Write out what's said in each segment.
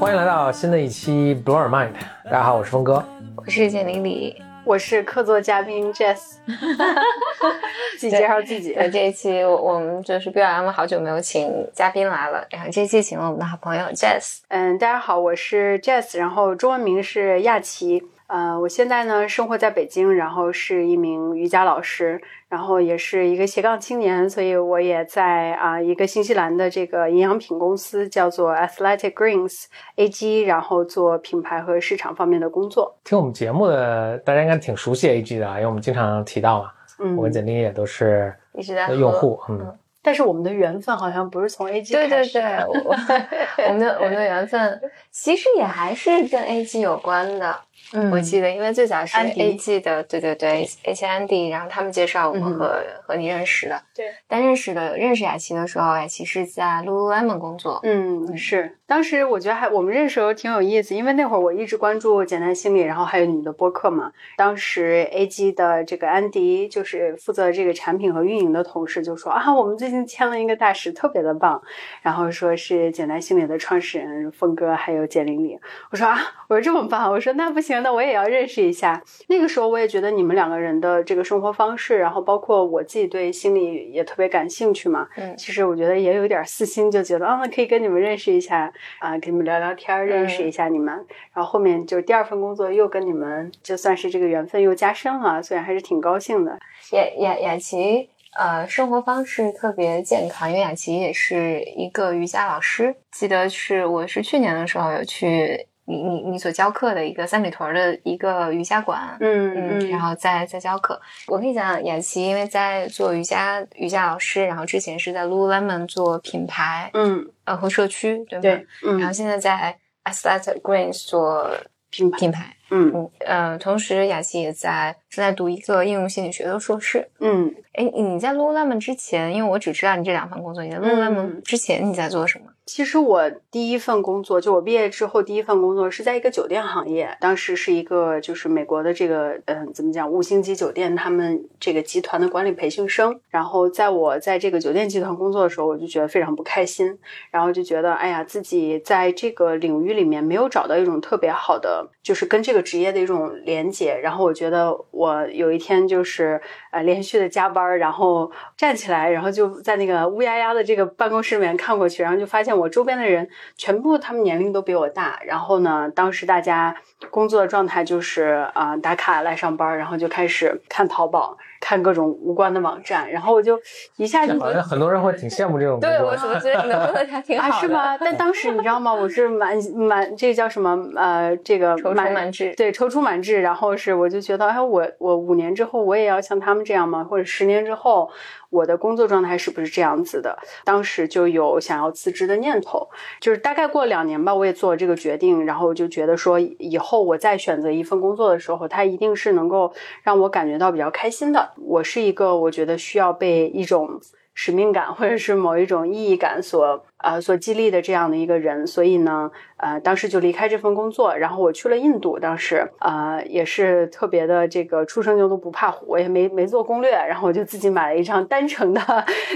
欢迎来到新的一期 Blow Your Mind。大家好，我是峰哥，我是简玲玲，我是客座嘉宾 Jess。自己介绍自己。这一期我们就是 BLM 好久没有请嘉宾来了，然后这期请了我们的好朋友 Jess。嗯，大家好，我是 Jess，然后中文名是亚琪。呃，我现在呢生活在北京，然后是一名瑜伽老师，然后也是一个斜杠青年，所以我也在啊一个新西兰的这个营养品公司叫做 Athletic Greens AG，然后做品牌和市场方面的工作。听我们节目的大家应该挺熟悉 AG 的，因为我们经常提到嘛。嗯，我跟简历也都是一直在用户，嗯。但是我们的缘分好像不是从 AG 对对对，我 我们的我们的缘分其实也还是跟 AG 有关的。嗯，我记得，因为最早是 A G 的，对对对，A G Andy，然后他们介绍我和和你认识的。对，但认识的认识雅琪的时候，雅琪是在 Lululemon 工作。嗯，是。当时我觉得还我们认识的时候挺有意思，因为那会儿我一直关注简单心理，然后还有你的播客嘛。当时 A G 的这个安迪就是负责这个产品和运营的同事就说啊，我们最近签了一个大使，特别的棒。然后说是简单心理的创始人峰哥还有简玲玲。我说啊，我说这么棒，我说那不行。那我也要认识一下。那个时候，我也觉得你们两个人的这个生活方式，然后包括我自己对心理也特别感兴趣嘛。嗯，其实我觉得也有点私心，就觉得啊，可以跟你们认识一下啊，跟你们聊聊天，认识一下你们。然后后面就是第二份工作又跟你们，就算是这个缘分又加深了，所以还是挺高兴的。雅雅雅琪，呃，生活方式特别健康，因为雅琪也是一个瑜伽老师。记得是我是去年的时候有去。你你你所教课的一个三里屯的一个瑜伽馆，嗯嗯，然后在在教课。我跟你讲雅琪，因为在做瑜伽瑜伽老师，然后之前是在 Lululemon 做品牌，嗯呃和社区，对吧？对，嗯，然后现在在 Aesthetic Greens 做品品牌，嗯嗯呃，同时雅琪也在正在读一个应用心理学的硕士，嗯，哎，你在 Lululemon 之前，因为我只知道你这两份工作，你在 Lululemon 之前你在做什么？其实我第一份工作，就我毕业之后第一份工作是在一个酒店行业，当时是一个就是美国的这个嗯怎么讲五星级酒店他们这个集团的管理培训生。然后在我在这个酒店集团工作的时候，我就觉得非常不开心，然后就觉得哎呀自己在这个领域里面没有找到一种特别好的，就是跟这个职业的一种连接。然后我觉得我有一天就是呃连续的加班，然后站起来，然后就在那个乌压压的这个办公室里面看过去，然后就发现。我周边的人全部他们年龄都比我大，然后呢，当时大家工作的状态就是啊打卡来上班，然后就开始看淘宝。看各种无关的网站，然后我就一下就好像很多人会挺羡慕这种工作。对，我怎么觉得你的工作还挺好的？是吗？但当时你知道吗？我是满满这个叫什么？呃，这个踌躇满志。对，踌躇满志。然后是我就觉得，哎，我我五年之后我也要像他们这样吗？或者十年之后我的工作状态是不是这样子的？当时就有想要辞职的念头。就是大概过了两年吧，我也做了这个决定，然后就觉得说，以后我再选择一份工作的时候，它一定是能够让我感觉到比较开心的。我是一个，我觉得需要被一种使命感或者是某一种意义感所。呃，所激励的这样的一个人，所以呢，呃，当时就离开这份工作，然后我去了印度。当时，呃，也是特别的这个初生牛犊不怕虎，我也没没做攻略，然后我就自己买了一张单程的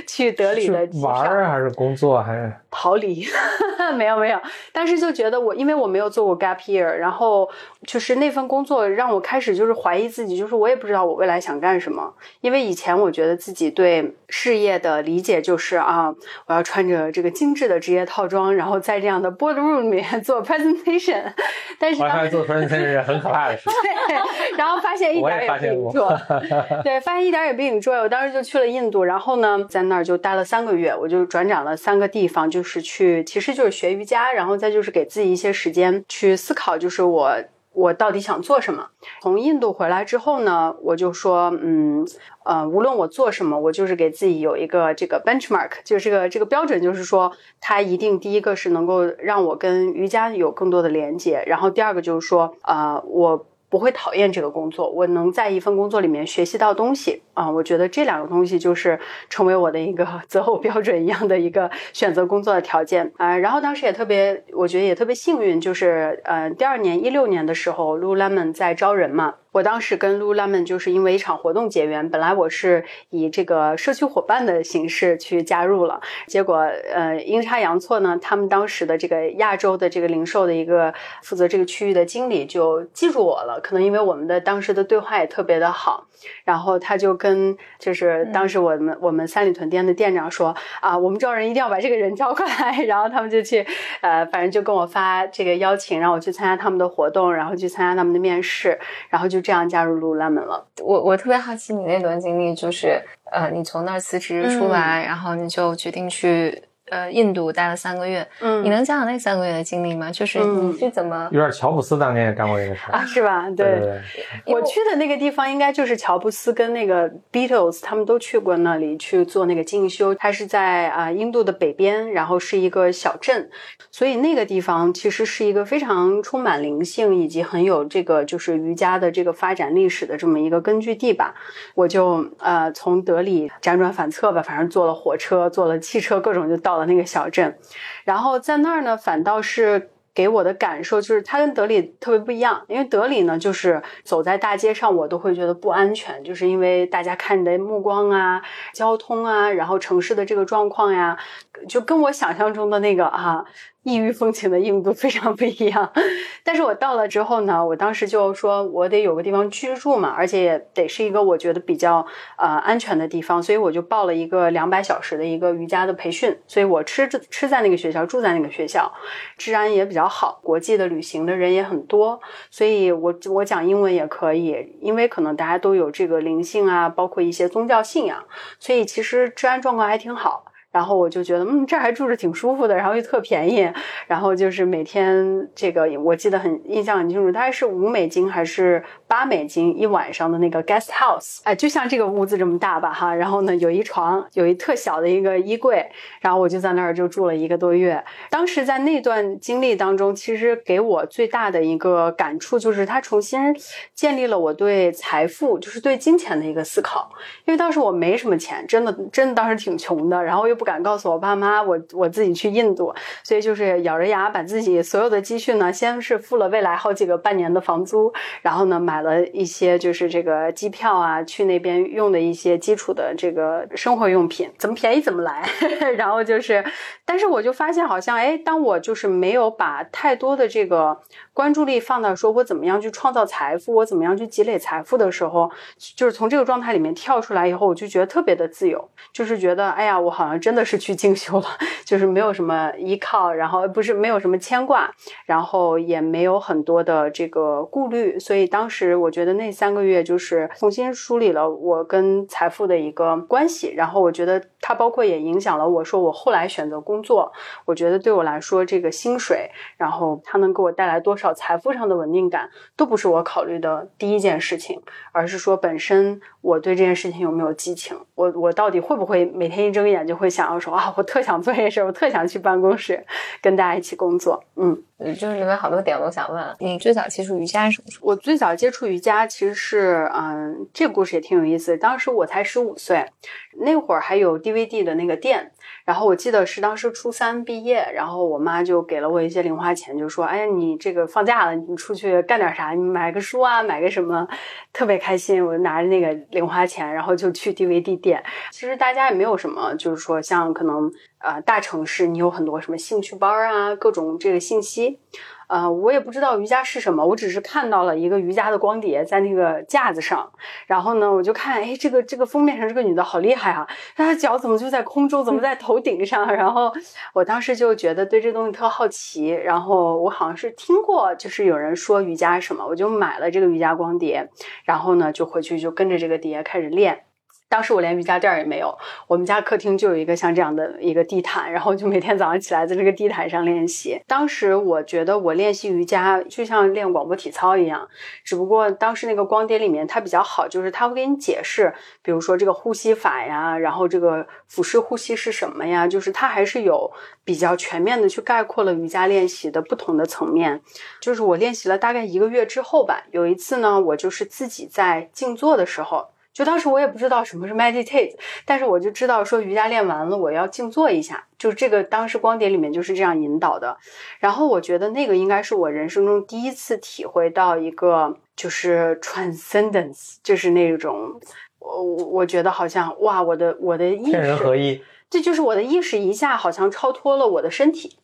去德里的玩儿还是工作还是逃离？没有没有，当时就觉得我因为我没有做过 gap year，然后就是那份工作让我开始就是怀疑自己，就是我也不知道我未来想干什么。因为以前我觉得自己对事业的理解就是啊，我要穿着这个精。制的职业套装，然后在这样的 boardroom 里面 做 presentation，但是当时做 presentation 是很可怕的事情。对，然后发现一点也不引做，对，发现一点也不引做。我当时就去了印度，然后呢，在那儿就待了三个月，我就转转了三个地方，就是去，其实就是学瑜伽，然后再就是给自己一些时间去思考，就是我。我到底想做什么？从印度回来之后呢，我就说，嗯，呃，无论我做什么，我就是给自己有一个这个 benchmark，就是这个这个标准，就是说，它一定第一个是能够让我跟瑜伽有更多的连接，然后第二个就是说，呃，我不会讨厌这个工作，我能在一份工作里面学习到东西啊！我觉得这两个东西就是成为我的一个 择偶标准一样的一个选择工作的条件啊。然后当时也特别，我觉得也特别幸运，就是呃，第二年一六年的时候，Lululemon 在招人嘛。我当时跟 Lululemon 就是因为一场活动结缘，本来我是以这个社区伙伴的形式去加入了，结果呃阴差阳错呢，他们当时的这个亚洲的这个零售的一个负责这个区域的经理就记住我了，可能因为我们的当时的对话也特别的好，然后他就跟就是当时我们我们三里屯店的店长说啊，我们招人一定要把这个人招过来，然后他们就去呃反正就跟我发这个邀请，让我去参加他们的活动，然后去参加他们的面试，然后就。这样加入 Lululemon 了。我我特别好奇你那段经历，就是呃，你从那儿辞职出来，然后你就决定去。呃，印度待了三个月，嗯，你能讲讲那三个月的经历吗？就是你是怎么有点乔布斯当年也干过这个事啊，是吧？对，我去的那个地方应该就是乔布斯跟那个 Beatles 他们都去过那里去做那个进修。它是在啊印度的北边，然后是一个小镇，所以那个地方其实是一个非常充满灵性以及很有这个就是瑜伽的这个发展历史的这么一个根据地吧。我就呃从德里辗转反侧吧，反正坐了火车，坐了汽车，各种就到。那个小镇，然后在那儿呢，反倒是给我的感受就是它跟德里特别不一样。因为德里呢，就是走在大街上，我都会觉得不安全，就是因为大家看你的目光啊、交通啊，然后城市的这个状况呀，就跟我想象中的那个啊。异域风情的印度非常不一样，但是我到了之后呢，我当时就说我得有个地方居住嘛，而且也得是一个我觉得比较呃安全的地方，所以我就报了一个两百小时的一个瑜伽的培训，所以我吃吃在那个学校，住在那个学校，治安也比较好，国际的旅行的人也很多，所以我我讲英文也可以，因为可能大家都有这个灵性啊，包括一些宗教信仰，所以其实治安状况还挺好。然后我就觉得，嗯，这还住着挺舒服的，然后又特便宜，然后就是每天这个，我记得很印象很清楚，大概是五美金还是八美金一晚上的那个 guest house，哎，就像这个屋子这么大吧，哈，然后呢有一床，有一特小的一个衣柜，然后我就在那儿就住了一个多月。当时在那段经历当中，其实给我最大的一个感触就是，它重新建立了我对财富，就是对金钱的一个思考。因为当时我没什么钱，真的真的当时挺穷的，然后又。不敢告诉我爸妈，我我自己去印度，所以就是咬着牙把自己所有的积蓄呢，先是付了未来好几个半年的房租，然后呢买了一些就是这个机票啊，去那边用的一些基础的这个生活用品，怎么便宜怎么来。然后就是，但是我就发现好像，哎，当我就是没有把太多的这个关注力放到说我怎么样去创造财富，我怎么样去积累财富的时候，就是从这个状态里面跳出来以后，我就觉得特别的自由，就是觉得，哎呀，我好像。真的是去进修了，就是没有什么依靠，然后不是没有什么牵挂，然后也没有很多的这个顾虑，所以当时我觉得那三个月就是重新梳理了我跟财富的一个关系，然后我觉得它包括也影响了我说我后来选择工作，我觉得对我来说这个薪水，然后它能给我带来多少财富上的稳定感，都不是我考虑的第一件事情，而是说本身我对这件事情有没有激情，我我到底会不会每天一睁眼就会。想要说啊，我特想做这事，我特想去办公室跟大家一起工作。嗯，就是里面好多点我都想问，你最早接触瑜伽是什么时候？我最早接触瑜伽其实是，嗯，这个故事也挺有意思。当时我才十五岁，那会儿还有 DVD 的那个店。然后我记得是当时初三毕业，然后我妈就给了我一些零花钱，就说：“哎呀，你这个放假了，你出去干点啥？你买个书啊，买个什么，特别开心。”我就拿着那个零花钱，然后就去 DVD 店。其实大家也没有什么，就是说像可能呃大城市，你有很多什么兴趣班啊，各种这个信息。呃，我也不知道瑜伽是什么，我只是看到了一个瑜伽的光碟在那个架子上，然后呢，我就看，哎，这个这个封面上这个女的好厉害啊，她的脚怎么就在空中，怎么在头顶上？然后我当时就觉得对这东西特好奇，然后我好像是听过，就是有人说瑜伽什么，我就买了这个瑜伽光碟，然后呢，就回去就跟着这个碟开始练。当时我连瑜伽垫也没有，我们家客厅就有一个像这样的一个地毯，然后就每天早上起来在这个地毯上练习。当时我觉得我练习瑜伽就像练广播体操一样，只不过当时那个光碟里面它比较好，就是它会给你解释，比如说这个呼吸法呀，然后这个腹式呼吸是什么呀，就是它还是有比较全面的去概括了瑜伽练习的不同的层面。就是我练习了大概一个月之后吧，有一次呢，我就是自己在静坐的时候。就当时我也不知道什么是 meditate，但是我就知道说瑜伽练完了我要静坐一下，就是这个当时光碟里面就是这样引导的。然后我觉得那个应该是我人生中第一次体会到一个就是 transcendence，就是那种我我我觉得好像哇，我的我的意识天人合一，这就是我的意识一下好像超脱了我的身体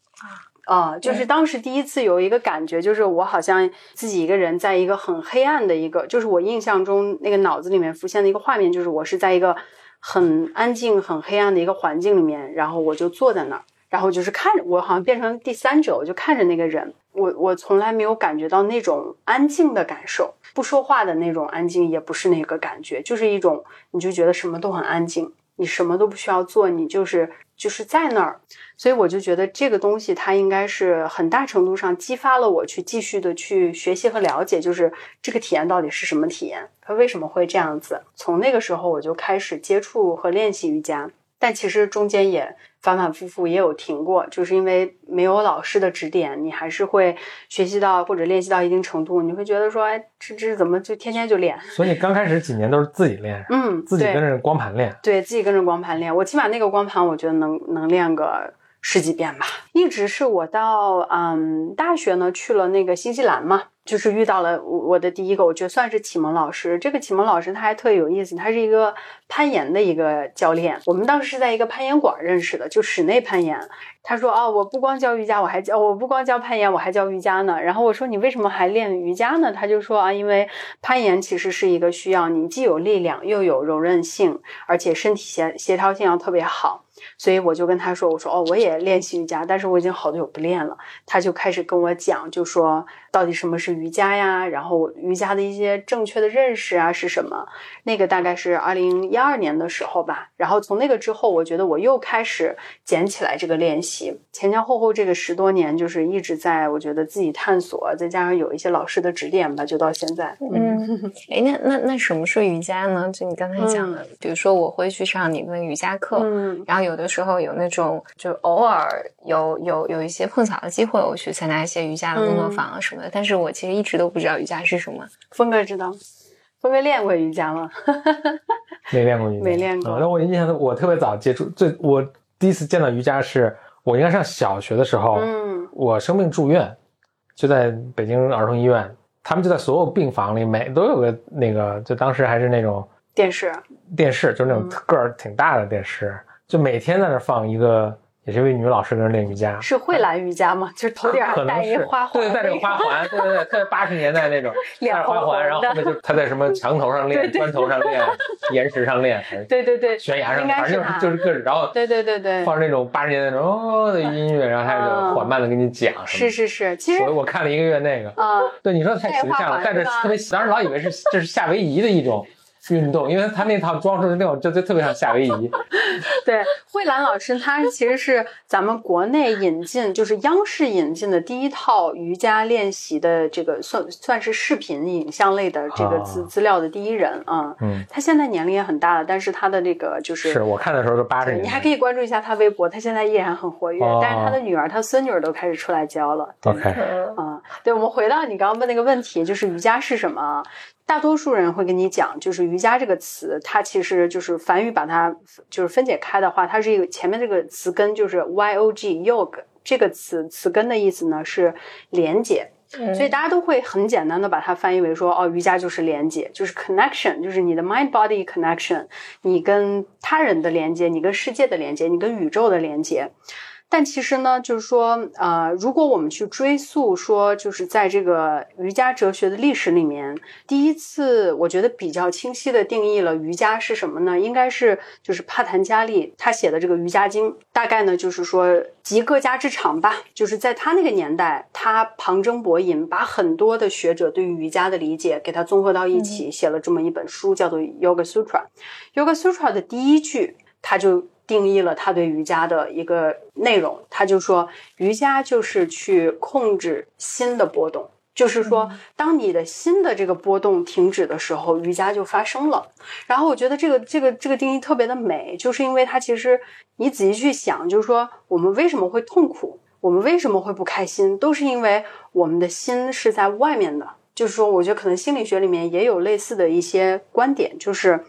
啊。啊，就是当时第一次有一个感觉，就是我好像自己一个人在一个很黑暗的一个，就是我印象中那个脑子里面浮现的一个画面，就是我是在一个很安静、很黑暗的一个环境里面，然后我就坐在那儿，然后就是看着我，好像变成第三者，我就看着那个人，我我从来没有感觉到那种安静的感受，不说话的那种安静也不是那个感觉，就是一种你就觉得什么都很安静，你什么都不需要做，你就是。就是在那儿，所以我就觉得这个东西它应该是很大程度上激发了我去继续的去学习和了解，就是这个体验到底是什么体验，它为什么会这样子。从那个时候我就开始接触和练习瑜伽，但其实中间也。反反复复也有停过，就是因为没有老师的指点，你还是会学习到或者练习到一定程度，你会觉得说，哎，这这怎么就天天就练？所以你刚开始几年都是自己练，嗯，自己跟着光盘练，对自己跟着光盘练。我起码那个光盘，我觉得能能练个十几遍吧。一直是我到嗯大学呢去了那个新西兰嘛。就是遇到了我的第一个，我觉得算是启蒙老师。这个启蒙老师他还特别有意思，他是一个攀岩的一个教练。我们当时是在一个攀岩馆认识的，就室内攀岩。他说：“哦，我不光教瑜伽，我还教我不光教攀岩，我还教瑜伽呢。”然后我说：“你为什么还练瑜伽呢？”他就说：“啊，因为攀岩其实是一个需要你既有力量又有柔韧性，而且身体协协调性要特别好。”所以我就跟他说：“我说哦，我也练习瑜伽，但是我已经好久不练了。”他就开始跟我讲，就说。到底什么是瑜伽呀？然后瑜伽的一些正确的认识啊是什么？那个大概是二零一二年的时候吧。然后从那个之后，我觉得我又开始捡起来这个练习。前前后后这个十多年，就是一直在我觉得自己探索，再加上有一些老师的指点吧，就到现在。嗯，哎，那那那什么是瑜伽呢？就你刚才讲的，比如说我会去上你们瑜伽课，嗯，然后有的时候有那种就偶尔有有有一些碰巧的机会，我去参加一些瑜伽的工作坊啊什么。但是我其实一直都不知道瑜伽是什么。峰哥知道，峰哥练过瑜伽吗？没练过瑜伽，没练过。那我印象，我特别早接触，最我第一次见到瑜伽是我应该上小学的时候。嗯，我生病住院，就在北京儿童医院，他们就在所有病房里，每都有个那个，就当时还是那种电视，电视就是那种个儿挺大的电视，就每天在那放一个。也是一位女老师在那练瑜伽，是蕙兰瑜伽吗？就是头顶戴一花环，对，戴个花环，对对对，特别八十年代那种，戴花环，然后后面就他在什么墙头上练、砖头上练、岩石上练，对对对，悬崖上，反正就是就是各种，然后对对对对，放那种八十年代那种哦的音乐，然后他就缓慢的跟你讲，是是是，其实我我看了一个月那个啊，对你说太形象了，戴着特别，当时老以为是这是夏威夷的一种。运动，因为他那套装饰的那种，就就特别像夏威夷。对，慧兰老师，她其实是咱们国内引进，就是央视引进的第一套瑜伽练习的这个算算是视频影像类的这个资资料的第一人啊。嗯，他现在年龄也很大了，但是他的那个就是是我看的时候是八十年。你还可以关注一下他微博，他现在依然很活跃，但是他的女儿、他孙女儿都开始出来教了。OK，啊，对，我们回到你刚刚问那个问题，就是瑜伽是什么？大多数人会跟你讲，就是瑜伽这个词，它其实就是梵语把它就是分解开的话，它是一个前面这个词根就是 y o g yoga 这个词词根的意思呢是连接，所以大家都会很简单的把它翻译为说，哦，瑜伽就是连接，就是 connection，就是你的 mind body connection，你跟他人的连接，你跟世界的连接，你跟宇宙的连接。但其实呢，就是说，呃，如果我们去追溯说，就是在这个瑜伽哲学的历史里面，第一次我觉得比较清晰的定义了瑜伽是什么呢？应该是就是帕坦加利他写的这个《瑜伽经》，大概呢就是说集各家之长吧。就是在他那个年代，他旁征博引，把很多的学者对于瑜伽的理解给他综合到一起，写了这么一本书，叫做《Yoga Sutra》。《Yoga Sutra》的第一句，他就。定义了他对瑜伽的一个内容，他就说瑜伽就是去控制心的波动，就是说当你的心的这个波动停止的时候，瑜伽就发生了。然后我觉得这个这个这个定义特别的美，就是因为它其实你仔细去想，就是说我们为什么会痛苦，我们为什么会不开心，都是因为我们的心是在外面的。就是说，我觉得可能心理学里面也有类似的一些观点，就是。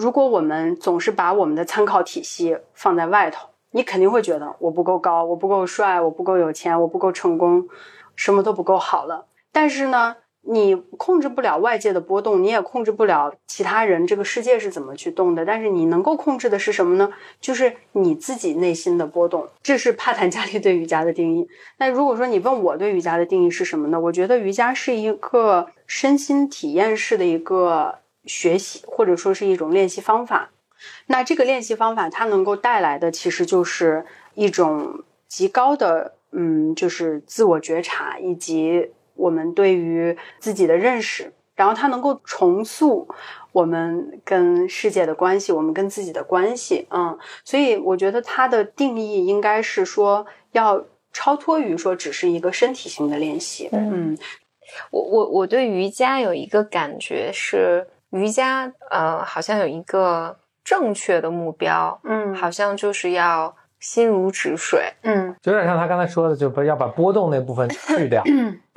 如果我们总是把我们的参考体系放在外头，你肯定会觉得我不够高，我不够帅，我不够有钱，我不够成功，什么都不够好了。但是呢，你控制不了外界的波动，你也控制不了其他人这个世界是怎么去动的。但是你能够控制的是什么呢？就是你自己内心的波动。这是帕坦加利对瑜伽的定义。那如果说你问我对瑜伽的定义是什么呢？我觉得瑜伽是一个身心体验式的一个。学习或者说是一种练习方法，那这个练习方法它能够带来的其实就是一种极高的，嗯，就是自我觉察以及我们对于自己的认识，然后它能够重塑我们跟世界的关系，我们跟自己的关系，嗯，所以我觉得它的定义应该是说要超脱于说只是一个身体性的练习，嗯，我我我对瑜伽有一个感觉是。瑜伽，呃，好像有一个正确的目标，嗯，好像就是要心如止水，嗯，就有点像他刚才说的，就不要把波动那部分去掉，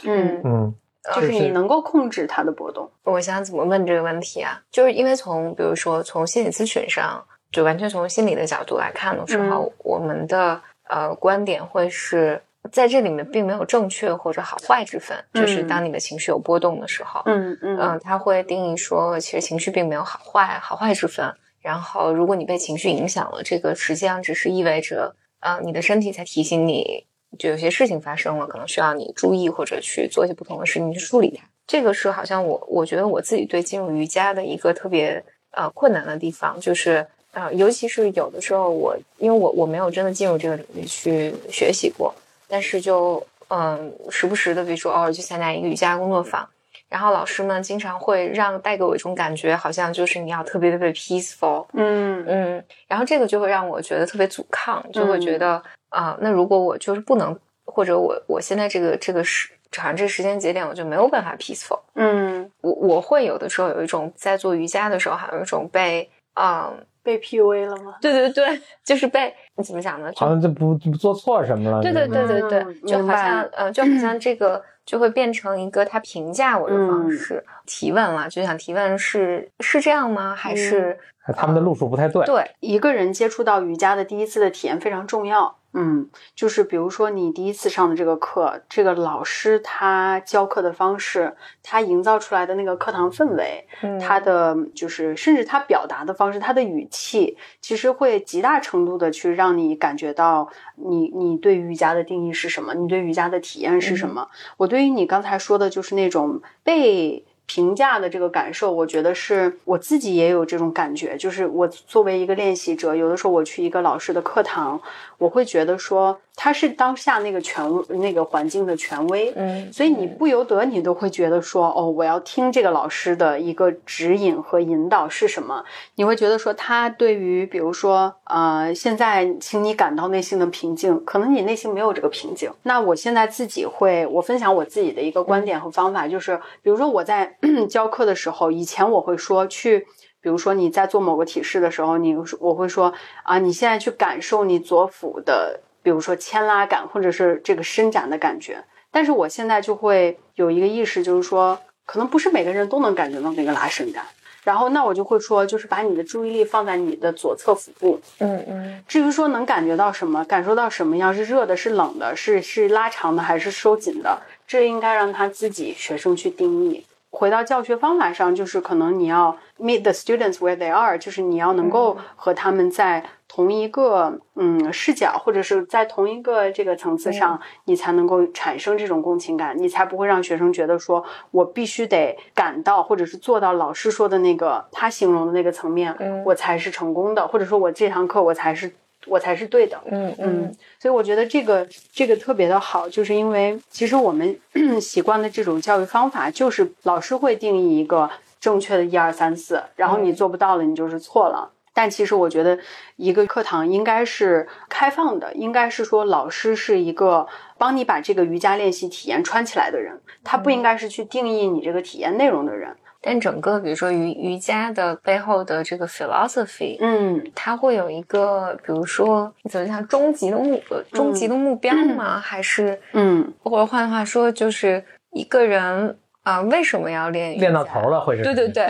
嗯嗯，就是你能够控制它的波动。我想怎么问这个问题啊？就是因为从比如说从心理咨询上，就完全从心理的角度来看的时候，我们的呃观点会是。在这里面并没有正确或者好坏之分，就是当你的情绪有波动的时候，嗯嗯嗯，他会定义说，其实情绪并没有好坏好坏之分。然后，如果你被情绪影响了，这个实际上只是意味着，呃，你的身体在提醒你，就有些事情发生了，可能需要你注意或者去做一些不同的事情去处理它。这个是好像我我觉得我自己对进入瑜伽的一个特别呃困难的地方，就是呃，尤其是有的时候我因为我我没有真的进入这个领域去学习过。但是就嗯，时不时的，比如说偶尔去参加一个瑜伽工作坊，然后老师们经常会让带给我一种感觉，好像就是你要特别特别 peaceful，嗯嗯，然后这个就会让我觉得特别阻抗，就会觉得啊，那如果我就是不能，或者我我现在这个这个时，好像这个时间节点我就没有办法 peaceful，嗯，我我会有的时候有一种在做瑜伽的时候，好像有一种被嗯。被 PUA 了吗？对对对，就是被你怎么讲呢？好像就不不做错什么了。对对对对对，就好像呃，就好像这个就会变成一个他评价我的方式，提问了，就想提问是是这样吗？还是他们的路数不太对？对，一个人接触到瑜伽的第一次的体验非常重要。嗯，就是比如说你第一次上的这个课，这个老师他教课的方式，他营造出来的那个课堂氛围，他的就是甚至他表达的方式，他的语气，其实会极大程度的去让你感觉到你你对瑜伽的定义是什么，你对瑜伽的体验是什么。我对于你刚才说的，就是那种被。评价的这个感受，我觉得是我自己也有这种感觉。就是我作为一个练习者，有的时候我去一个老师的课堂，我会觉得说他是当下那个权那个环境的权威，嗯，所以你不由得你都会觉得说，哦，我要听这个老师的一个指引和引导是什么？你会觉得说他对于比如说，呃，现在请你感到内心的平静，可能你内心没有这个平静。那我现在自己会，我分享我自己的一个观点和方法，就是比如说我在。教课的时候，以前我会说去，比如说你在做某个体式的时候，你我会说啊，你现在去感受你左腹的，比如说牵拉感，或者是这个伸展的感觉。但是我现在就会有一个意识，就是说，可能不是每个人都能感觉到那个拉伸感。然后那我就会说，就是把你的注意力放在你的左侧腹部。嗯嗯。至于说能感觉到什么，感受到什么样，是热的，是冷的，是是拉长的，还是收紧的，这应该让他自己学生去定义。回到教学方法上，就是可能你要 meet the students where they are，就是你要能够和他们在同一个嗯视角，或者是在同一个这个层次上，你才能够产生这种共情感，你才不会让学生觉得说我必须得感到或者是做到老师说的那个他形容的那个层面，我才是成功的，或者说我这堂课我才是。我才是对的，嗯嗯，所以我觉得这个这个特别的好，就是因为其实我们 习惯的这种教育方法，就是老师会定义一个正确的一二三四，然后你做不到了，你就是错了。但其实我觉得一个课堂应该是开放的，应该是说老师是一个帮你把这个瑜伽练习体验穿起来的人，他不应该是去定义你这个体验内容的人。但整个，比如说瑜瑜伽的背后的这个 philosophy，嗯，它会有一个，比如说怎么讲，终极的目，终极的目标吗？还是，嗯，或者换句话说，就是一个人啊，为什么要练？练到头了，会是？对对对，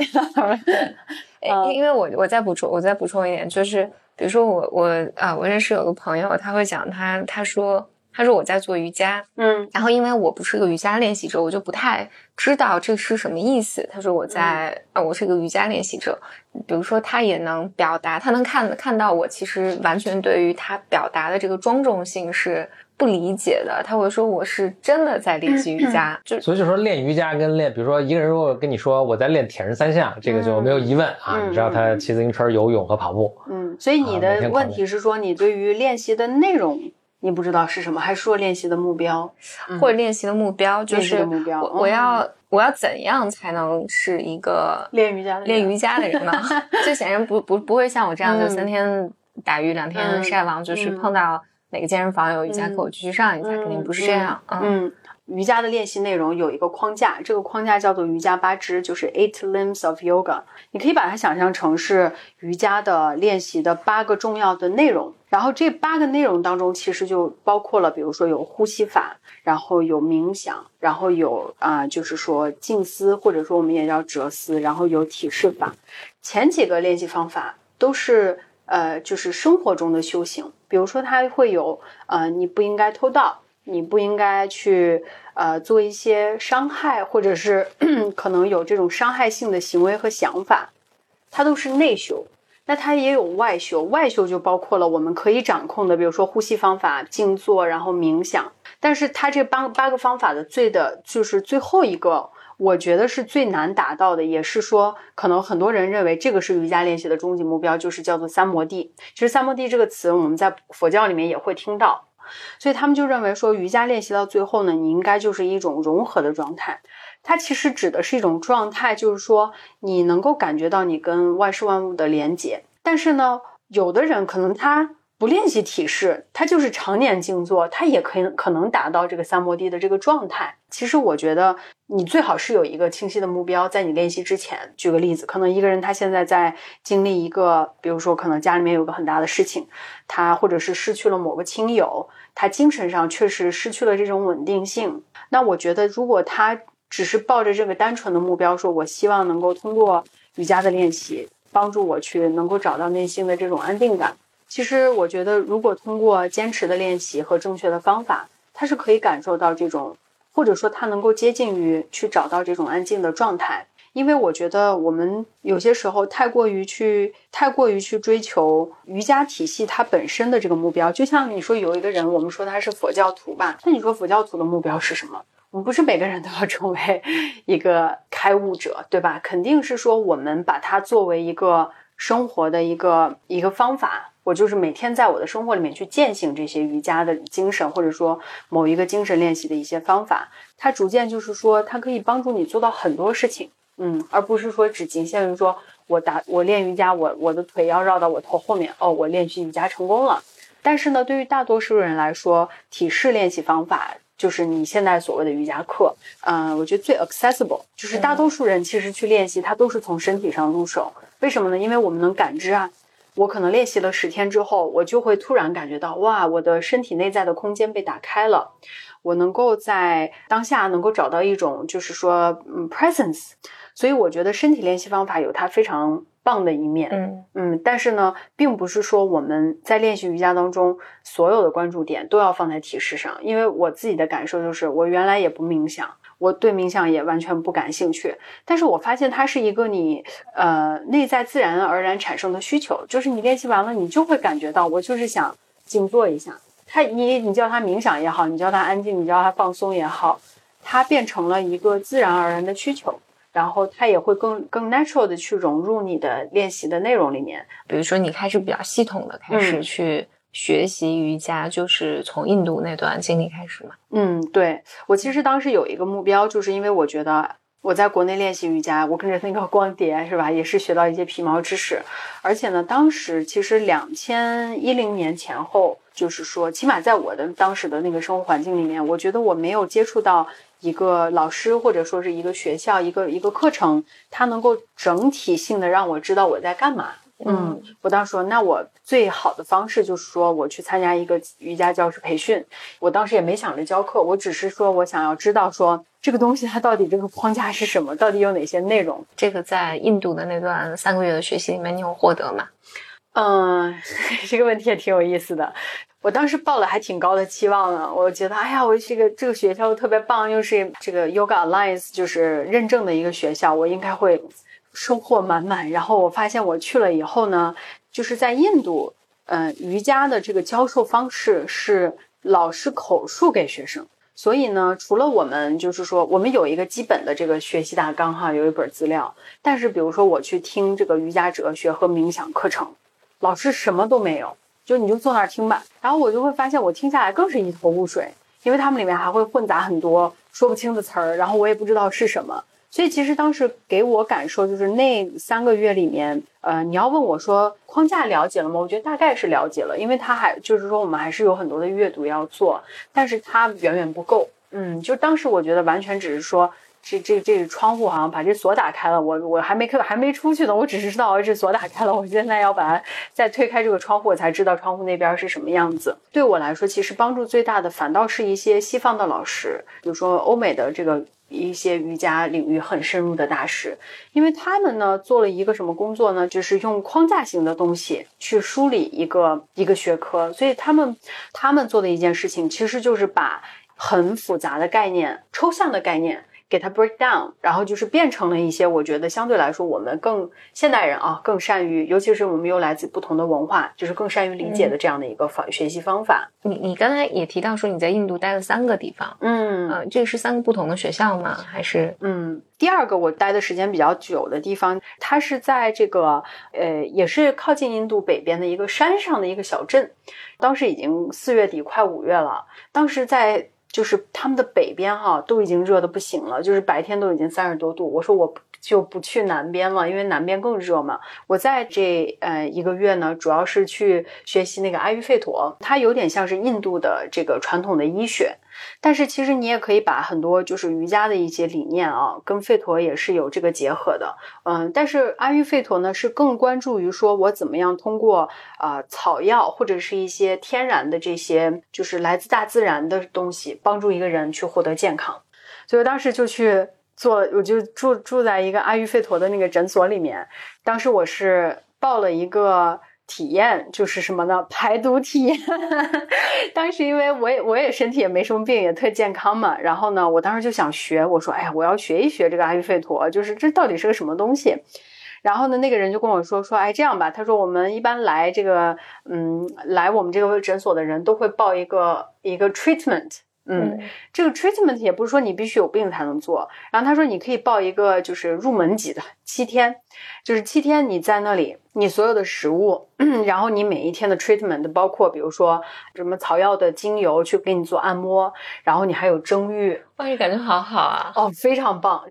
因 因为我我再补充，我再补充一点，就是比如说我我啊，我认识有个朋友，他会讲他他说。他说我在做瑜伽，嗯，然后因为我不是个瑜伽练习者，我就不太知道这是什么意思。他说我在啊，我是个瑜伽练习者。比如说他也能表达，他能看看到我其实完全对于他表达的这个庄重性是不理解的。他会说我是真的在练习瑜伽，就所以就说练瑜伽跟练，比如说一个人如果跟你说我在练铁人三项，这个就没有疑问啊，你知道他骑自行车、游泳和跑步。嗯，所以你的问题是说你对于练习的内容。你不知道是什么，还是说练习的目标，或者练习的目标就是目标。我要我要怎样才能是一个练瑜伽的练瑜伽的人呢？就显然不不不会像我这样，就三天打鱼两天晒网，就是碰到哪个健身房有瑜伽课，我就去上一下，肯定不是这样。嗯。瑜伽的练习内容有一个框架，这个框架叫做瑜伽八支，就是 Eight Limbs of Yoga。你可以把它想象成是瑜伽的练习的八个重要的内容。然后这八个内容当中，其实就包括了，比如说有呼吸法，然后有冥想，然后有啊，就是说静思，或者说我们也叫哲思，然后有体式法。前几个练习方法都是呃，就是生活中的修行，比如说它会有呃，你不应该偷盗。你不应该去呃做一些伤害，或者是 可能有这种伤害性的行为和想法，它都是内修。那它也有外修，外修就包括了我们可以掌控的，比如说呼吸方法、静坐，然后冥想。但是它这八八个方法的最的，就是最后一个，我觉得是最难达到的，也是说可能很多人认为这个是瑜伽练习的终极目标，就是叫做三摩地。其实三摩地这个词，我们在佛教里面也会听到。所以他们就认为说，瑜伽练习到最后呢，你应该就是一种融合的状态。它其实指的是一种状态，就是说你能够感觉到你跟万事万物的连接。但是呢，有的人可能他。不练习体式，他就是常年静坐，他也可以可能达到这个三摩地的这个状态。其实我觉得你最好是有一个清晰的目标，在你练习之前。举个例子，可能一个人他现在在经历一个，比如说可能家里面有个很大的事情，他或者是失去了某个亲友，他精神上确实失去了这种稳定性。那我觉得，如果他只是抱着这个单纯的目标，说我希望能够通过瑜伽的练习帮助我去能够找到内心的这种安定感。其实我觉得，如果通过坚持的练习和正确的方法，他是可以感受到这种，或者说他能够接近于去找到这种安静的状态。因为我觉得我们有些时候太过于去，太过于去追求瑜伽体系它本身的这个目标。就像你说有一个人，我们说他是佛教徒吧，那你说佛教徒的目标是什么？我们不是每个人都要成为 一个开悟者，对吧？肯定是说我们把它作为一个生活的一个一个方法。我就是每天在我的生活里面去践行这些瑜伽的精神，或者说某一个精神练习的一些方法，它逐渐就是说，它可以帮助你做到很多事情，嗯，而不是说只仅限于说我打我练瑜伽，我我的腿要绕到我头后面，哦，我练习瑜伽成功了。但是呢，对于大多数人来说，体式练习方法就是你现在所谓的瑜伽课，嗯，我觉得最 accessible，就是大多数人其实去练习，它都是从身体上入手。为什么呢？因为我们能感知啊。我可能练习了十天之后，我就会突然感觉到，哇，我的身体内在的空间被打开了，我能够在当下能够找到一种，就是说，嗯，presence。所以我觉得身体练习方法有它非常棒的一面。嗯嗯，但是呢，并不是说我们在练习瑜伽当中所有的关注点都要放在体式上，因为我自己的感受就是，我原来也不冥想，我对冥想也完全不感兴趣。但是我发现它是一个你呃内在自然而然产生的需求，就是你练习完了，你就会感觉到我就是想静坐一下。它你你叫它冥想也好，你叫它安静，你叫它放松也好，它变成了一个自然而然的需求。然后它也会更更 natural 的去融入你的练习的内容里面。比如说，你开始比较系统的开始去学习瑜伽，就是从印度那段经历开始嘛？嗯，对我其实当时有一个目标，就是因为我觉得我在国内练习瑜伽，我跟着那个光碟是吧，也是学到一些皮毛知识。而且呢，当时其实两千一零年前后，就是说，起码在我的当时的那个生活环境里面，我觉得我没有接触到。一个老师或者说是一个学校，一个一个课程，它能够整体性的让我知道我在干嘛。嗯，我当时说，那我最好的方式就是说，我去参加一个瑜伽教师培训。我当时也没想着教课，我只是说我想要知道说这个东西它到底这个框架是什么，到底有哪些内容。这个在印度的那段三个月的学习里面，你有获得吗？嗯，这个问题也挺有意思的。我当时抱了还挺高的期望呢，我觉得，哎呀，我这个这个学校特别棒，又是这个 Yoga Alliance 就是认证的一个学校，我应该会收获满满。然后我发现我去了以后呢，就是在印度，嗯，瑜伽的这个教授方式是老师口述给学生，所以呢，除了我们就是说我们有一个基本的这个学习大纲哈，有一本资料，但是比如说我去听这个瑜伽哲学和冥想课程，老师什么都没有。就你就坐那儿听吧，然后我就会发现我听下来更是一头雾水，因为他们里面还会混杂很多说不清的词儿，然后我也不知道是什么。所以其实当时给我感受就是那三个月里面，呃，你要问我说框架了解了吗？我觉得大概是了解了，因为它还就是说我们还是有很多的阅读要做，但是它远远不够。嗯，就当时我觉得完全只是说。这这这窗户好像把这锁打开了，我我还没开还没出去呢，我只是知道这锁打开了，我现在要把它再推开这个窗户，我才知道窗户那边是什么样子。对我来说，其实帮助最大的反倒是一些西方的老师，比如说欧美的这个一些瑜伽领域很深入的大师，因为他们呢做了一个什么工作呢？就是用框架型的东西去梳理一个一个学科，所以他们他们做的一件事情，其实就是把很复杂的概念、抽象的概念。给它 break down，然后就是变成了一些我觉得相对来说我们更现代人啊更善于，尤其是我们又来自不同的文化，就是更善于理解的这样的一个方学习方法。你你刚才也提到说你在印度待了三个地方，嗯呃，这个是三个不同的学校吗？还是嗯，第二个我待的时间比较久的地方，它是在这个呃也是靠近印度北边的一个山上的一个小镇，当时已经四月底快五月了，当时在。就是他们的北边哈都已经热的不行了，就是白天都已经三十多度。我说我就不去南边了，因为南边更热嘛。我在这呃一个月呢，主要是去学习那个阿育吠陀，它有点像是印度的这个传统的医学。但是其实你也可以把很多就是瑜伽的一些理念啊，跟吠陀也是有这个结合的。嗯，但是阿育吠陀呢是更关注于说我怎么样通过啊草药或者是一些天然的这些就是来自大自然的东西，帮助一个人去获得健康。所以当时就去做，我就住住在一个阿育吠陀的那个诊所里面。当时我是报了一个。体验就是什么呢？排毒体验。当时因为我也我也身体也没什么病，也特健康嘛。然后呢，我当时就想学，我说：“哎呀，我要学一学这个阿育吠陀，就是这到底是个什么东西？”然后呢，那个人就跟我说：“说哎，这样吧，他说我们一般来这个，嗯，来我们这个诊所的人都会报一个一个 treatment。”嗯，这个 treatment 也不是说你必须有病才能做。然后他说你可以报一个就是入门级的七天，就是七天你在那里，你所有的食物，然后你每一天的 treatment 包括比如说什么草药的精油去给你做按摩，然后你还有蒸浴，哇，你感觉好好啊！哦，非常棒。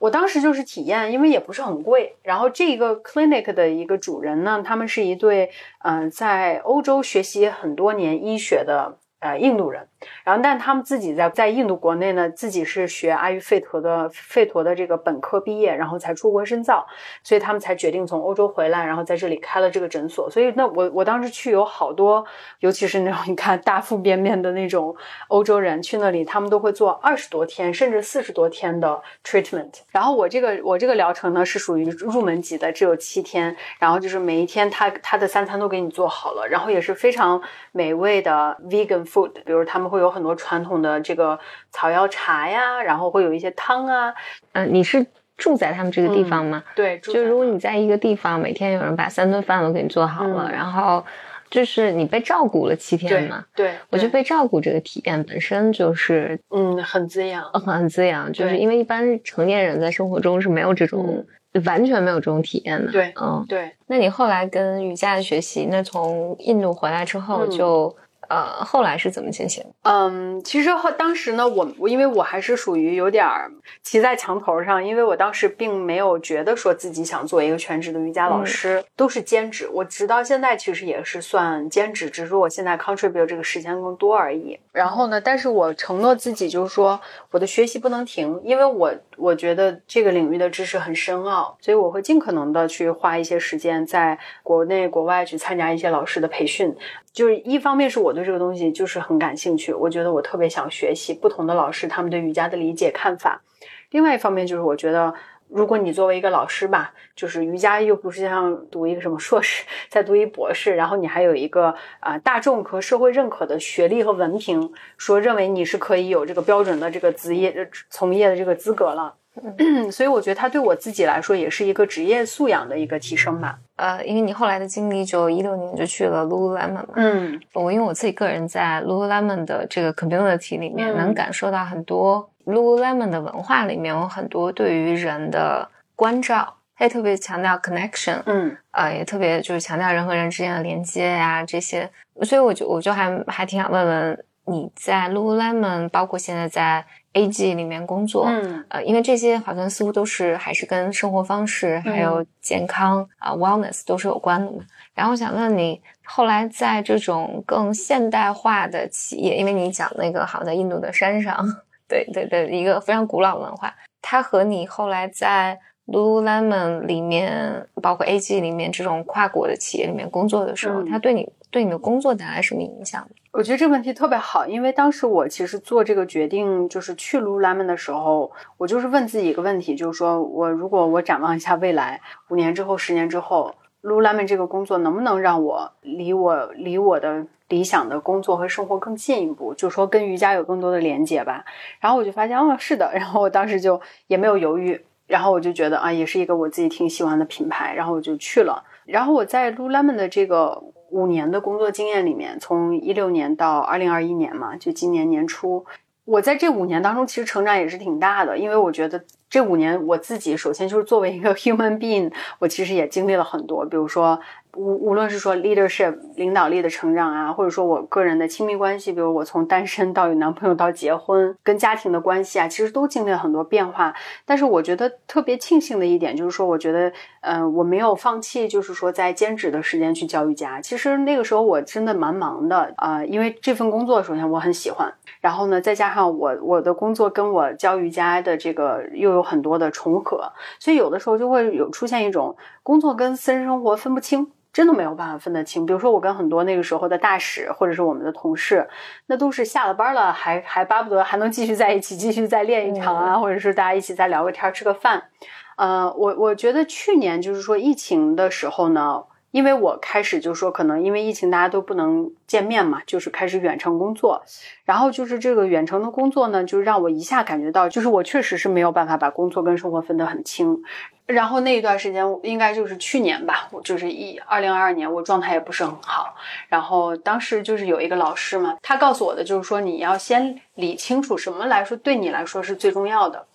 我当时就是体验，因为也不是很贵。然后这个 clinic 的一个主人呢，他们是一对嗯在欧洲学习很多年医学的。呃，印度人，然后，但他们自己在在印度国内呢，自己是学阿育吠陀的，吠陀的这个本科毕业，然后才出国深造，所以他们才决定从欧洲回来，然后在这里开了这个诊所。所以，那我我当时去有好多，尤其是那种你看大腹便便的那种欧洲人去那里，他们都会做二十多天甚至四十多天的 treatment。然后我这个我这个疗程呢是属于入门级的，只有七天，然后就是每一天他他的三餐都给你做好了，然后也是非常美味的 vegan food，比如他们会有很多传统的这个草药茶呀，然后会有一些汤啊。嗯，你是住在他们这个地方吗？对，就如果你在一个地方，每天有人把三顿饭都给你做好了，然后就是你被照顾了七天嘛。对，我觉得被照顾这个体验本身就是嗯很滋养，很滋养。就是因为一般成年人在生活中是没有这种完全没有这种体验的。对，嗯，对。那你后来跟瑜伽的学习，那从印度回来之后就。呃，后来是怎么进行？嗯，其实后当时呢，我我因为我还是属于有点儿骑在墙头上，因为我当时并没有觉得说自己想做一个全职的瑜伽老师，都是兼职。我直到现在其实也是算兼职，只是我现在 contribute 这个时间更多而已。然后呢，但是我承诺自己就是说，我的学习不能停，因为我我觉得这个领域的知识很深奥，所以我会尽可能的去花一些时间在国内国外去参加一些老师的培训。就是一方面是我对这个东西就是很感兴趣，我觉得我特别想学习不同的老师他们对瑜伽的理解看法。另外一方面就是我觉得，如果你作为一个老师吧，就是瑜伽又不是像读一个什么硕士，再读一博士，然后你还有一个啊大众和社会认可的学历和文凭，说认为你是可以有这个标准的这个职业从业的这个资格了。所以我觉得它对我自己来说也是一个职业素养的一个提升吧。呃，因为你后来的经历，就一六年就去了 Lululemon 嘛。嗯，我因为我自己个人在 Lululemon 的这个 community 里面，能感受到很多 Lululemon 的文化里面有很多对于人的关照，他也特别强调 connection。嗯，呃，也特别就是强调人和人之间的连接呀这些。所以我就我就还还挺想问问你在 Lululemon，包括现在在。A G 里面工作，嗯，呃，因为这些好像似乎都是还是跟生活方式还有健康啊 wellness 都是有关的嘛。然后我想问你，后来在这种更现代化的企业，因为你讲那个好像在印度的山上，对对对，一个非常古老文化，它和你后来在 Lululemon 里面，包括 A G 里面这种跨国的企业里面工作的时候，它对你对你的工作带来什么影响？我觉得这个问题特别好，因为当时我其实做这个决定，就是去 Lululemon 的时候，我就是问自己一个问题，就是说我如果我展望一下未来，五年之后、十年之后，Lululemon 这个工作能不能让我离我离我的理想的工作和生活更进一步？就说跟瑜伽有更多的连接吧。然后我就发现，哦，是的。然后我当时就也没有犹豫，然后我就觉得啊，也是一个我自己挺喜欢的品牌，然后我就去了。然后我在 Lululemon 的这个。五年的工作经验里面，从一六年到二零二一年嘛，就今年年初，我在这五年当中其实成长也是挺大的，因为我觉得这五年我自己首先就是作为一个 human being，我其实也经历了很多，比如说。无无论是说 leadership 领导力的成长啊，或者说我个人的亲密关系，比如我从单身到有男朋友到结婚，跟家庭的关系啊，其实都经历了很多变化。但是我觉得特别庆幸的一点就是说，我觉得，嗯，我没有放弃，就是说在兼职的时间去教瑜伽。其实那个时候我真的蛮忙的啊，因为这份工作首先我很喜欢，然后呢，再加上我我的工作跟我教瑜伽的这个又有很多的重合，所以有的时候就会有出现一种工作跟私人生活分不清。真的没有办法分得清，比如说我跟很多那个时候的大使或者是我们的同事，那都是下了班了还还巴不得还能继续在一起，继续再练一场啊，或者是大家一起再聊个天吃个饭。呃，我我觉得去年就是说疫情的时候呢。因为我开始就说，可能因为疫情大家都不能见面嘛，就是开始远程工作，然后就是这个远程的工作呢，就让我一下感觉到，就是我确实是没有办法把工作跟生活分得很清。然后那一段时间，应该就是去年吧，我就是一二零二二年，我状态也不是很好。然后当时就是有一个老师嘛，他告诉我的就是说，你要先理清楚什么来说对你来说是最重要的。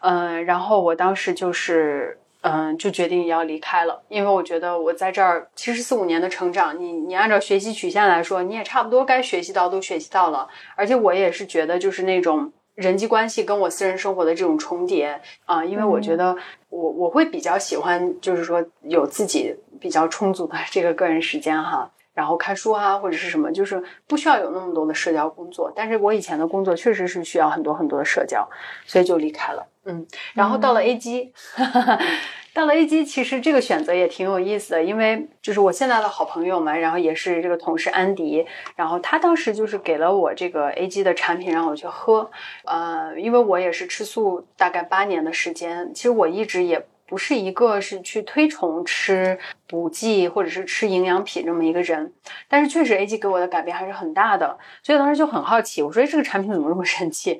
嗯，然后我当时就是。嗯，就决定要离开了，因为我觉得我在这儿其实四五年的成长，你你按照学习曲线来说，你也差不多该学习到都学习到了，而且我也是觉得就是那种人际关系跟我私人生活的这种重叠啊，因为我觉得我我会比较喜欢，就是说有自己比较充足的这个个人时间哈。然后看书啊，或者是什么，就是不需要有那么多的社交工作。但是我以前的工作确实是需要很多很多的社交，所以就离开了。嗯，然后到了 A G，到了 A G，其实这个选择也挺有意思的，因为就是我现在的好朋友嘛，然后也是这个同事安迪，然后他当时就是给了我这个 A G 的产品让我去喝，呃，因为我也是吃素大概八年的时间，其实我一直也。不是一个是去推崇吃补剂或者是吃营养品这么一个人，但是确实 A G 给我的改变还是很大的，所以当时就很好奇，我说这个产品怎么这么神奇？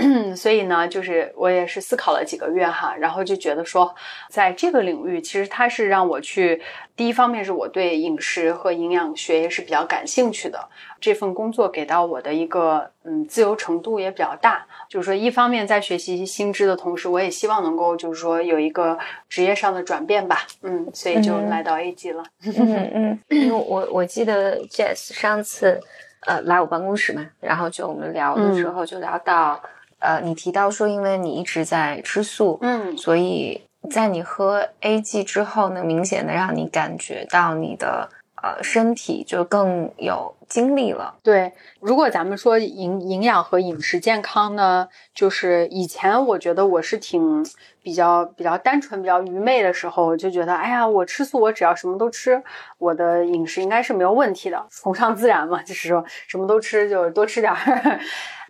所以呢，就是我也是思考了几个月哈，然后就觉得说，在这个领域，其实它是让我去，第一方面是我对饮食和营养学也是比较感兴趣的，这份工作给到我的一个嗯自由程度也比较大，就是说一方面在学习新知的同时，我也希望能够就是说有一个职业上的转变吧，嗯，所以就来到 A G 了。嗯嗯，因为我我记得 Jess 上次呃来我办公室嘛，然后就我们聊的时候就聊到。呃，你提到说，因为你一直在吃素，嗯，所以在你喝 A G 之后呢，明显的让你感觉到你的呃身体就更有精力了。对，如果咱们说营营养和饮食健康呢，就是以前我觉得我是挺比较比较单纯、比较愚昧的时候，就觉得哎呀，我吃素，我只要什么都吃，我的饮食应该是没有问题的，崇尚自然嘛，就是说什么都吃，就多吃点儿。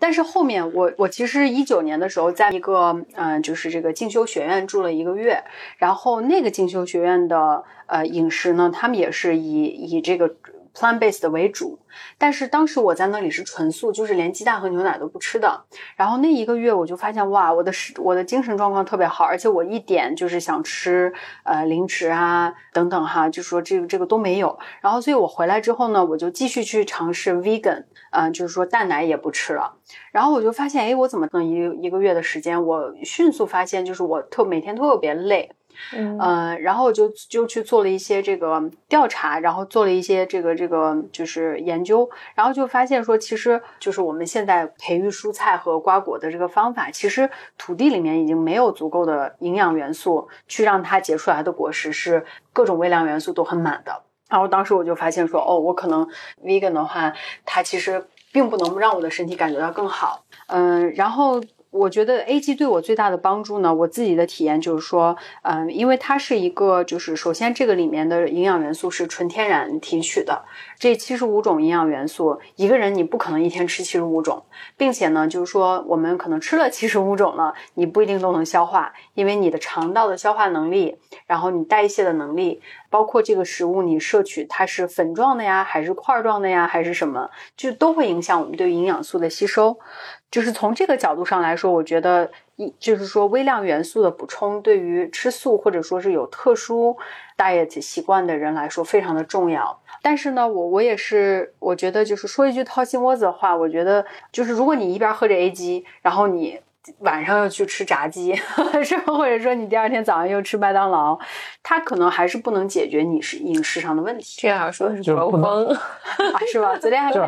但是后面我我其实一九年的时候，在一个嗯，就是这个进修学院住了一个月，然后那个进修学院的呃饮食呢，他们也是以以这个。Plant-based 为主，但是当时我在那里是纯素，就是连鸡蛋和牛奶都不吃的。然后那一个月我就发现，哇，我的我的精神状况特别好，而且我一点就是想吃呃零食啊等等哈，就说这个这个都没有。然后所以我回来之后呢，我就继续去尝试 vegan，嗯，就是说蛋奶也不吃了。然后我就发现，哎，我怎么能一一个月的时间，我迅速发现就是我特每天特别累。嗯，然后我就就去做了一些这个调查，然后做了一些这个这个就是研究，然后就发现说，其实就是我们现在培育蔬菜和瓜果的这个方法，其实土地里面已经没有足够的营养元素去让它结出来的果实是各种微量元素都很满的。然后当时我就发现说，哦，我可能 vegan 的话，它其实并不能让我的身体感觉到更好。嗯，然后。我觉得 A G 对我最大的帮助呢，我自己的体验就是说，嗯，因为它是一个，就是首先这个里面的营养元素是纯天然提取的，这七十五种营养元素，一个人你不可能一天吃七十五种，并且呢，就是说我们可能吃了七十五种了，你不一定都能消化，因为你的肠道的消化能力，然后你代谢的能力，包括这个食物你摄取它是粉状的呀，还是块状的呀，还是什么，就都会影响我们对营养素的吸收。就是从这个角度上来说，我觉得一就是说微量元素的补充对于吃素或者说是有特殊 diet 习惯的人来说非常的重要。但是呢，我我也是我觉得就是说一句掏心窝子的话，我觉得就是如果你一边喝着 A G，然后你。晚上又去吃炸鸡，是或者说你第二天早上又吃麦当劳，它可能还是不能解决你是饮食上的问题。这样说是就是不能，是吧？昨天还是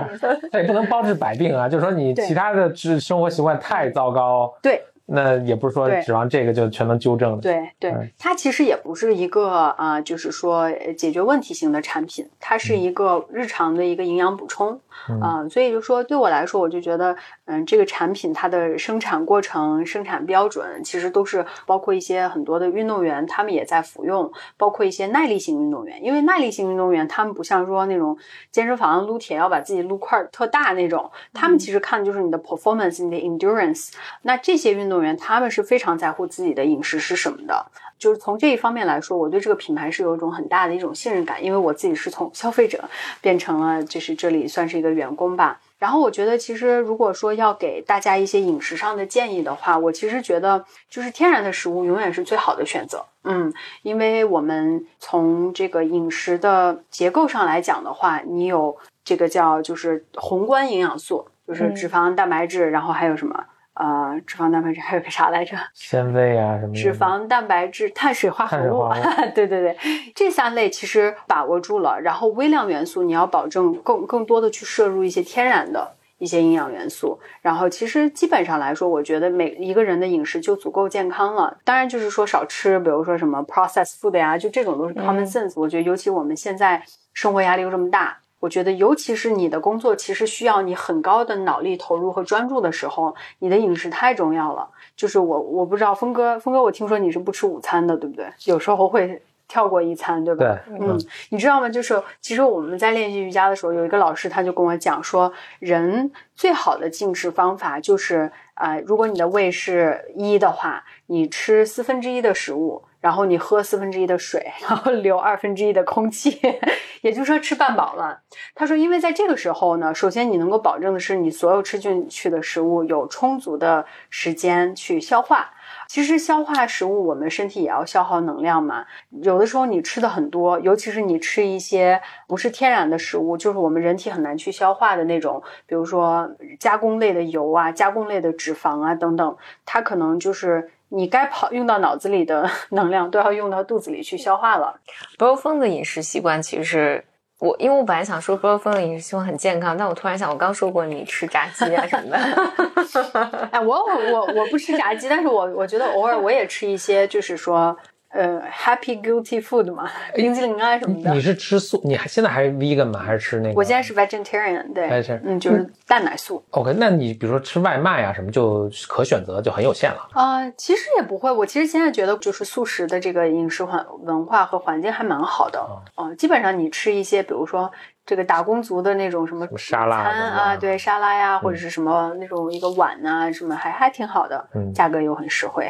它也不能包治百病啊。就是说你其他的生生活习惯太糟糕，对。那也不是说指望这个就全能纠正的。对对，它其实也不是一个啊，就是说解决问题型的产品，它是一个日常的一个营养补充啊。所以就说对我来说，我就觉得，嗯，这个产品它的生产过程、生产标准，其实都是包括一些很多的运动员他们也在服用，包括一些耐力型运动员，因为耐力型运动员他们不像说那种健身房撸铁要把自己撸块特大那种，他们其实看的就是你的 performance、你的 endurance。那这些运动员他们是非常在乎自己的饮食是什么的，就是从这一方面来说，我对这个品牌是有一种很大的一种信任感，因为我自己是从消费者变成了就是这里算是一个员工吧。然后我觉得，其实如果说要给大家一些饮食上的建议的话，我其实觉得就是天然的食物永远是最好的选择。嗯，因为我们从这个饮食的结构上来讲的话，你有这个叫就是宏观营养素，就是脂肪、蛋白质，然后还有什么？呃，脂肪、蛋白质 还有个啥来着？纤维啊什么？脂肪、蛋白质、碳水化合物。对对对，这三类其实把握住了。然后微量元素你要保证更更多的去摄入一些天然的一些营养元素。然后其实基本上来说，我觉得每一个人的饮食就足够健康了。当然就是说少吃，比如说什么 processed food 呀，就这种都是 common sense。我觉得尤其我们现在生活压力又这么大。我觉得，尤其是你的工作其实需要你很高的脑力投入和专注的时候，你的饮食太重要了。就是我，我不知道峰哥，峰哥，我听说你是不吃午餐的，对不对？有时候会跳过一餐，对吧？对，嗯，你知道吗？就是其实我们在练习瑜伽的时候，有一个老师他就跟我讲说，人最好的进食方法就是，呃，如果你的胃是一的话，你吃四分之一的食物。然后你喝四分之一的水，然后留二分之一的空气，也就是说吃半饱了。他说，因为在这个时候呢，首先你能够保证的是你所有吃进去的食物有充足的时间去消化。其实消化食物，我们身体也要消耗能量嘛。有的时候你吃的很多，尤其是你吃一些不是天然的食物，就是我们人体很难去消化的那种，比如说加工类的油啊、加工类的脂肪啊等等，它可能就是。你该跑用到脑子里的 能量都要用到肚子里去消化了。不肉风的饮食习惯，其实是我，因为我本来想说不肉风的饮食习惯很健康，但我突然想，我刚说过你吃炸鸡啊什么的。哎，我我我我不吃炸鸡，但是我我觉得偶尔我也吃一些，就是说。呃，Happy Guilty Food 嘛，冰激凌啊什么的。你是吃素？你还现在还是 Vegan 吗？还是吃那个？我现在是 Vegetarian，对，嗯，就是蛋奶素。OK，那你比如说吃外卖啊什么，就可选择就很有限了。啊，其实也不会。我其实现在觉得，就是素食的这个饮食环文化和环境还蛮好的。哦，基本上你吃一些，比如说这个打工族的那种什么沙拉啊，对，沙拉呀，或者是什么那种一个碗啊，什么还还挺好的，价格又很实惠。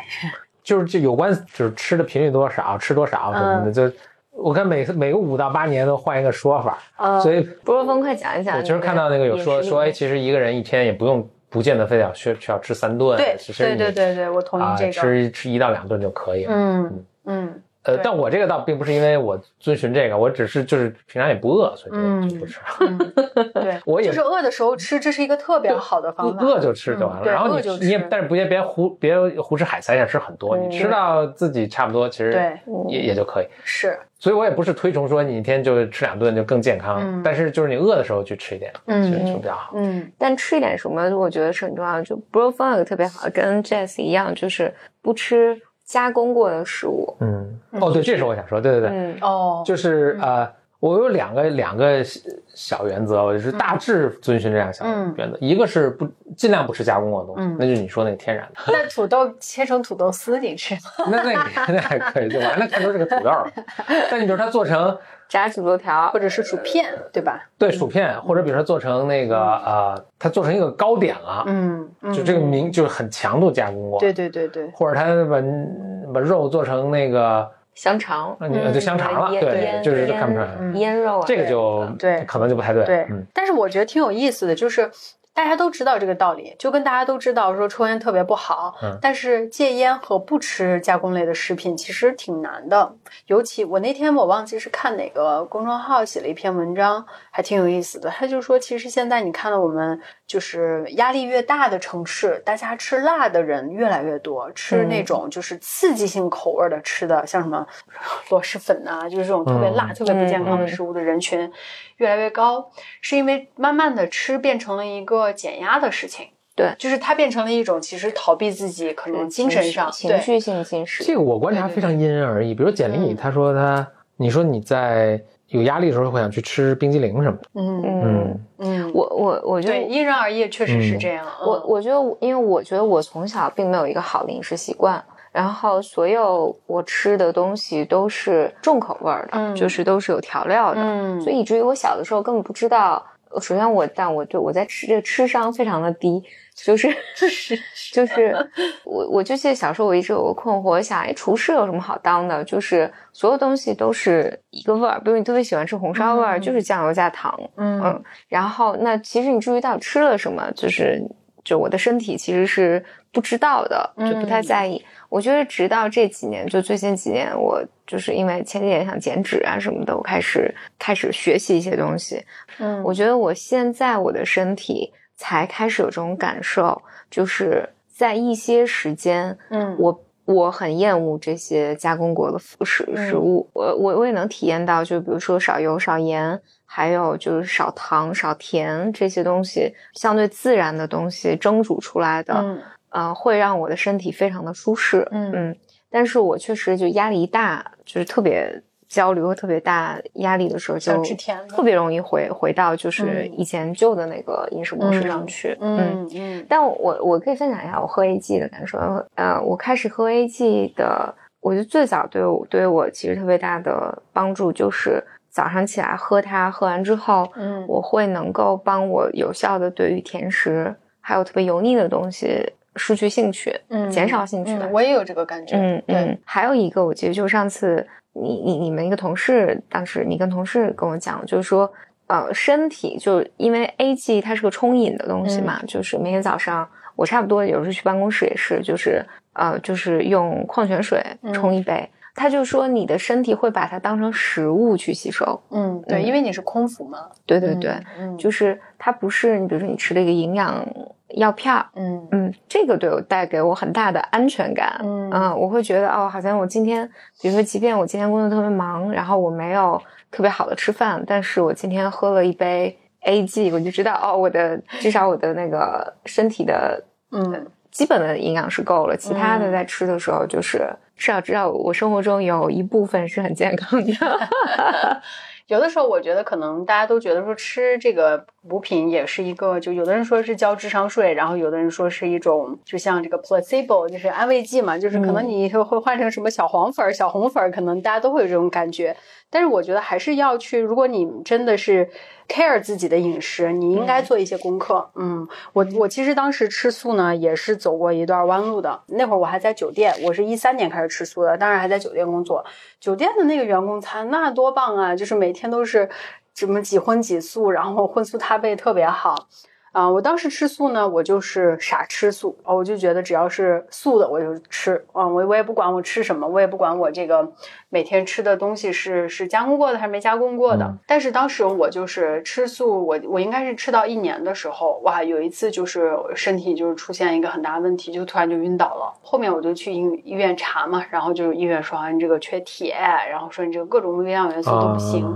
就是就有关，就是吃的频率多少，吃多少什么的，就我看每每个五到八年都换一个说法，所以不若风快讲一讲。我就是看到那个有说说，哎，其实一个人一天也不用不见得非得要需需要吃三顿，对对对对对，我同意这个，吃吃一到两顿就可以。嗯嗯。呃，但我这个倒并不是因为我遵循这个，我只是就是平常也不饿，所以就不吃。对，我也就是饿的时候吃，这是一个特别好的方法。饿就吃就完了。然后你你也，但是不别别胡别胡吃海塞，也吃很多。你吃到自己差不多，其实也也就可以。是，所以我也不是推崇说你一天就吃两顿就更健康，但是就是你饿的时候去吃一点，嗯，就比较好。嗯，但吃一点什么，我觉得是很重要的。就 Bro 方有个特别好，跟 Jess 一样，就是不吃。加工过的食物，嗯，哦，对，这是我想说，对对对，嗯哦，就是呃，我有两个两个小原则，我就是大致遵循这样小原则，一个是不尽量不吃加工过的东西，那就是你说那个天然的。那土豆切成土豆丝你吃吗？那那那还可以，对吧？那看出是个土豆。但你比如它做成。炸土豆条，或者是薯片，对吧？对，薯片，或者比如说做成那个呃，它做成一个糕点了，嗯，就这个名就是很强度加工过，对对对对，或者它把把肉做成那个香肠，那你就香肠了，对，就是看不出来腌肉，这个就对，可能就不太对，对，但是我觉得挺有意思的，就是。大家都知道这个道理，就跟大家都知道说抽烟特别不好，嗯但是戒烟和不吃加工类的食品其实挺难的。尤其我那天我忘记是看哪个公众号写了一篇文章，还挺有意思的。他就说，其实现在你看到我们就是压力越大的城市，大家吃辣的人越来越多，吃那种就是刺激性口味的吃的，像什么 螺蛳粉啊，就是这种特别辣、特别不健康的食物的人群。越来越高，是因为慢慢的吃变成了一个减压的事情。对，就是它变成了一种其实逃避自己可能精神上情绪性进食。这个我观察非常因人而异。比如简历，他说他，你说你在有压力的时候会想去吃冰激凌什么的。嗯嗯嗯，我我我觉得因人而异，确实是这样。我我觉得，因为我觉得我从小并没有一个好的饮食习惯。然后所有我吃的东西都是重口味的，就是都是有调料的，所以以至于我小的时候根本不知道。首先我，但我对我在吃这个吃商非常的低，就是 就是我我就记得小时候我一直有个困惑，我想哎厨师有什么好当的？就是所有东西都是一个味儿，比如你特别喜欢吃红烧味儿，就是酱油加糖，嗯，然后那其实你注意到吃了什么，就是就我的身体其实是不知道的，就不太在意。我觉得直到这几年，就最近几年，我就是因为前几年想减脂啊什么的，我开始开始学习一些东西。嗯，我觉得我现在我的身体才开始有这种感受，就是在一些时间，嗯，我我很厌恶这些加工过的食食物。我我我也能体验到，就比如说少油少盐，还有就是少糖少甜这些东西，相对自然的东西蒸煮出来的。啊，会让我的身体非常的舒适，嗯嗯，但是我确实就压力一大，就是特别焦虑和特别大压力的时候，就特别容易回回到就是以前旧的那个饮食模式上去。嗯嗯。但我我可以分享一下我喝 A G 的感受。呃，我开始喝 A G 的，我觉得最早对我对我其实特别大的帮助就是早上起来喝它，喝完之后，嗯，我会能够帮我有效的对于甜食还有特别油腻的东西失去兴趣，嗯，减少兴趣。我也有这个感觉。嗯嗯。还有一个，我记得就是上次。你你你们一个同事，当时你跟同事跟我讲，就是说，呃，身体就因为 A G 它是个冲饮的东西嘛，就是每天早上我差不多有时候去办公室也是，就是呃，就是用矿泉水冲一杯，他就说你的身体会把它当成食物去吸收。嗯，对，因为你是空腹嘛。对对对，嗯就是它不是你，比如说你吃了一个营养。药片儿，嗯。嗯，这个对我带给我很大的安全感，嗯。嗯，我会觉得哦，好像我今天，比如说，即便我今天工作特别忙，然后我没有特别好的吃饭，但是我今天喝了一杯 A G，我就知道哦，我的至少我的那个身体的嗯。基本的营养是够了，其他的在吃的时候就是至少知道我生活中有一部分是很健康的。有的时候，我觉得可能大家都觉得说吃这个补品也是一个，就有的人说是交智商税，然后有的人说是一种，就像这个 placebo，就是安慰剂嘛，就是可能你会换成什么小黄粉、小红粉，可能大家都会有这种感觉。但是我觉得还是要去，如果你真的是 care 自己的饮食，你应该做一些功课。嗯，我我其实当时吃素呢，也是走过一段弯路的。那会儿我还在酒店，我是一三年开始吃素的，当然还在酒店工作。酒店的那个员工餐那多棒啊，就是每天都是什么几荤几素，然后荤素搭配特别好。啊，我当时吃素呢，我就是傻吃素啊，我就觉得只要是素的我就吃啊，我我也不管我吃什么，我也不管我这个每天吃的东西是是加工过的还是没加工过的。但是当时我就是吃素，我我应该是吃到一年的时候，哇，有一次就是身体就是出现一个很大问题，就突然就晕倒了。后面我就去医医院查嘛，然后就是医院说你这个缺铁，然后说你这个各种微量元素都不行。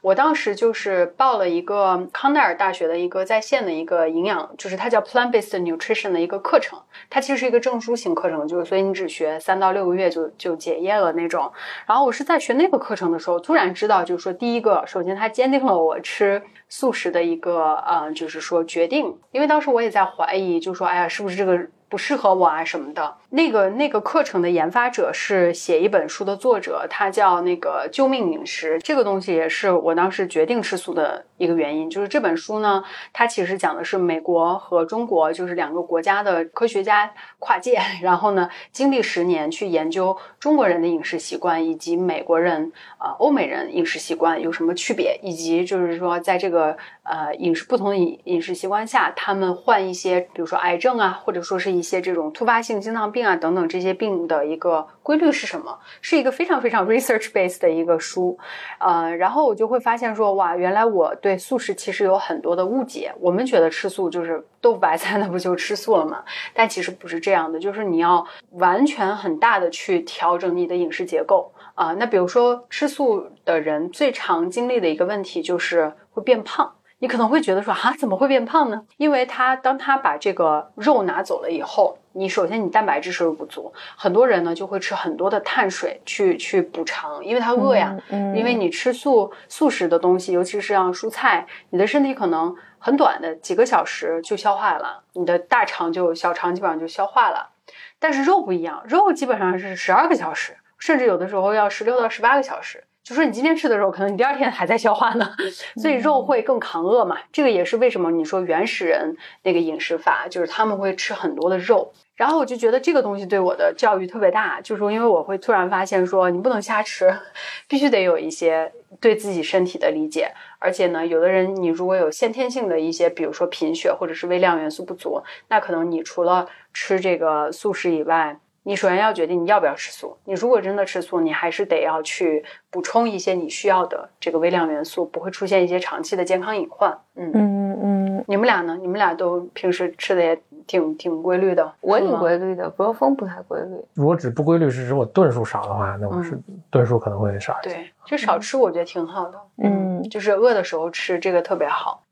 我当时就是报了一个康奈尔大学的一个在线的一个营养，就是它叫 Plant Based Nutrition 的一个课程，它其实是一个证书型课程，就是所以你只学三到六个月就就结业了那种。然后然后我是在学那个课程的时候，突然知道，就是说第一个，首先它坚定了我吃素食的一个呃，就是说决定，因为当时我也在怀疑，就说哎呀，是不是这个。不适合我啊什么的，那个那个课程的研发者是写一本书的作者，他叫那个救命饮食，这个东西也是我当时决定吃素的一个原因。就是这本书呢，它其实讲的是美国和中国，就是两个国家的科学家跨界，然后呢，经历十年去研究中国人的饮食习惯以及美国人啊欧美人饮食习惯有什么区别，以及就是说在这个呃饮食不同的饮饮食习惯下，他们患一些比如说癌症啊，或者说是。一些这种突发性心脏病啊等等这些病的一个规律是什么？是一个非常非常 research based 的一个书，呃，然后我就会发现说，哇，原来我对素食其实有很多的误解。我们觉得吃素就是豆腐白菜，那不就吃素了吗？但其实不是这样的，就是你要完全很大的去调整你的饮食结构啊。那比如说吃素的人最常经历的一个问题就是会变胖。你可能会觉得说啊，怎么会变胖呢？因为他当他把这个肉拿走了以后，你首先你蛋白质摄入不足，很多人呢就会吃很多的碳水去去补偿，因为他饿呀。嗯。因为你吃素素食的东西，尤其是像蔬菜，你的身体可能很短的几个小时就消化了，你的大肠就小肠基本上就消化了。但是肉不一样，肉基本上是十二个小时，甚至有的时候要十六到十八个小时。就说你今天吃的肉，可能你第二天还在消化呢，所以肉会更抗饿嘛。这个也是为什么你说原始人那个饮食法，就是他们会吃很多的肉。然后我就觉得这个东西对我的教育特别大，就是因为我会突然发现说你不能瞎吃，必须得有一些对自己身体的理解。而且呢，有的人你如果有先天性的一些，比如说贫血或者是微量元素不足，那可能你除了吃这个素食以外。你首先要决定你要不要吃素。你如果真的吃素，你还是得要去补充一些你需要的这个微量元素，不会出现一些长期的健康隐患。嗯嗯嗯。你们俩呢？你们俩都平时吃的也挺挺规律的。我挺规律的，博峰不太规律。如果只不规律是指我顿数少的话，那我是顿数可能会少一些。对，就少吃我觉得挺好的。嗯，就是饿的时候吃这个特别好。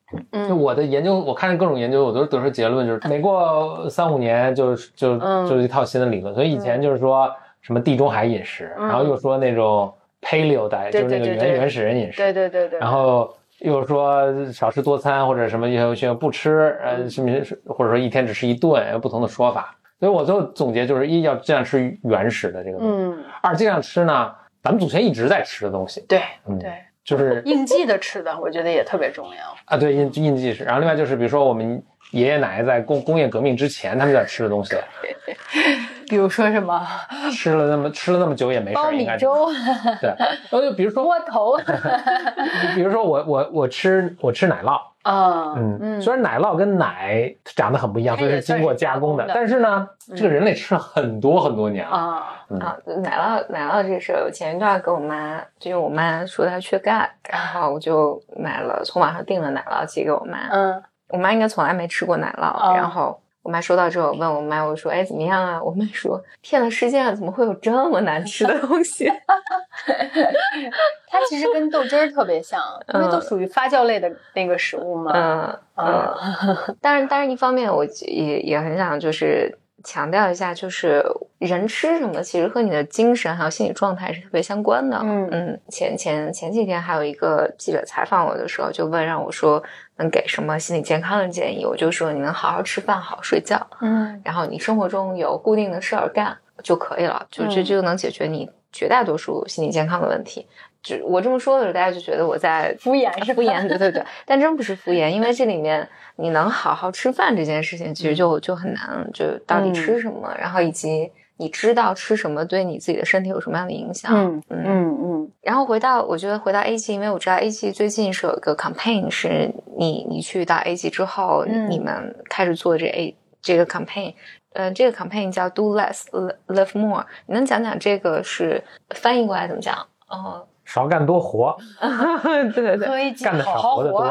就我的研究，我看各种研究，我都得出结论，就是每过三五年就就就一套新的理论。所以以前就是说什么地中海饮食，然后又说那种 paleo diet，就是那个原原始人饮食。对对对对。然后又说少吃多餐或者什么，有些不吃，呃，什么或者说一天只吃一顿，有不同的说法。所以我最后总结就是：一要尽量吃原始的这个，嗯；二尽量吃呢，咱们祖先一直在吃的东西。对，对，就是 应季的吃的，我觉得也特别重要啊。对，应应季吃。然后另外就是，比如说我们。爷爷奶奶在工工业革命之前，他们在吃的东西，比如说什么，吃了那么吃了那么久也没事，苞米粥，对，然后就，比如说窝头，比如说我我我吃我吃奶酪啊，嗯嗯，虽然奶酪跟奶长得很不一样，所以是经过加工的，但是呢，这个人类吃了很多很多年啊啊，奶酪奶酪这事，我前一段跟我妈，就是我妈说她缺钙，然后我就买了，从网上订了奶酪寄给我妈，嗯。我妈应该从来没吃过奶酪，然后我妈收到之后问我妈，我说：“哎，怎么样啊？”我妈说：“天呐，世界上怎么会有这么难吃的东西？” 它其实跟豆汁儿特别像，因为都属于发酵类的那个食物嘛。嗯嗯。但是，但是一方面，我也也很想就是强调一下，就是人吃什么，其实和你的精神还有心理状态是特别相关的。嗯嗯。前前前几天还有一个记者采访我的时候，就问让我说。能给什么心理健康的建议？我就说你能好好吃饭，好好睡觉，嗯，然后你生活中有固定的事儿干就可以了，就这就能解决你绝大多数心理健康的问题。就我这么说的时候，大家就觉得我在敷衍，是敷衍，对对对，但真不是敷衍，因为这里面你能好好吃饭这件事情，其实就就很难，就到底吃什么，然后以及。你知道吃什么对你自己的身体有什么样的影响？嗯嗯嗯。然后回到，我觉得回到 A G，因为我知道 A G 最近是有一个 campaign，是你你去到 A G 之后，你们开始做这 A 这个 campaign，呃，这个 campaign 叫 Do Less Live More，你能讲讲这个是翻译过来怎么讲？哦。少干多活，对对对，干的少活的多，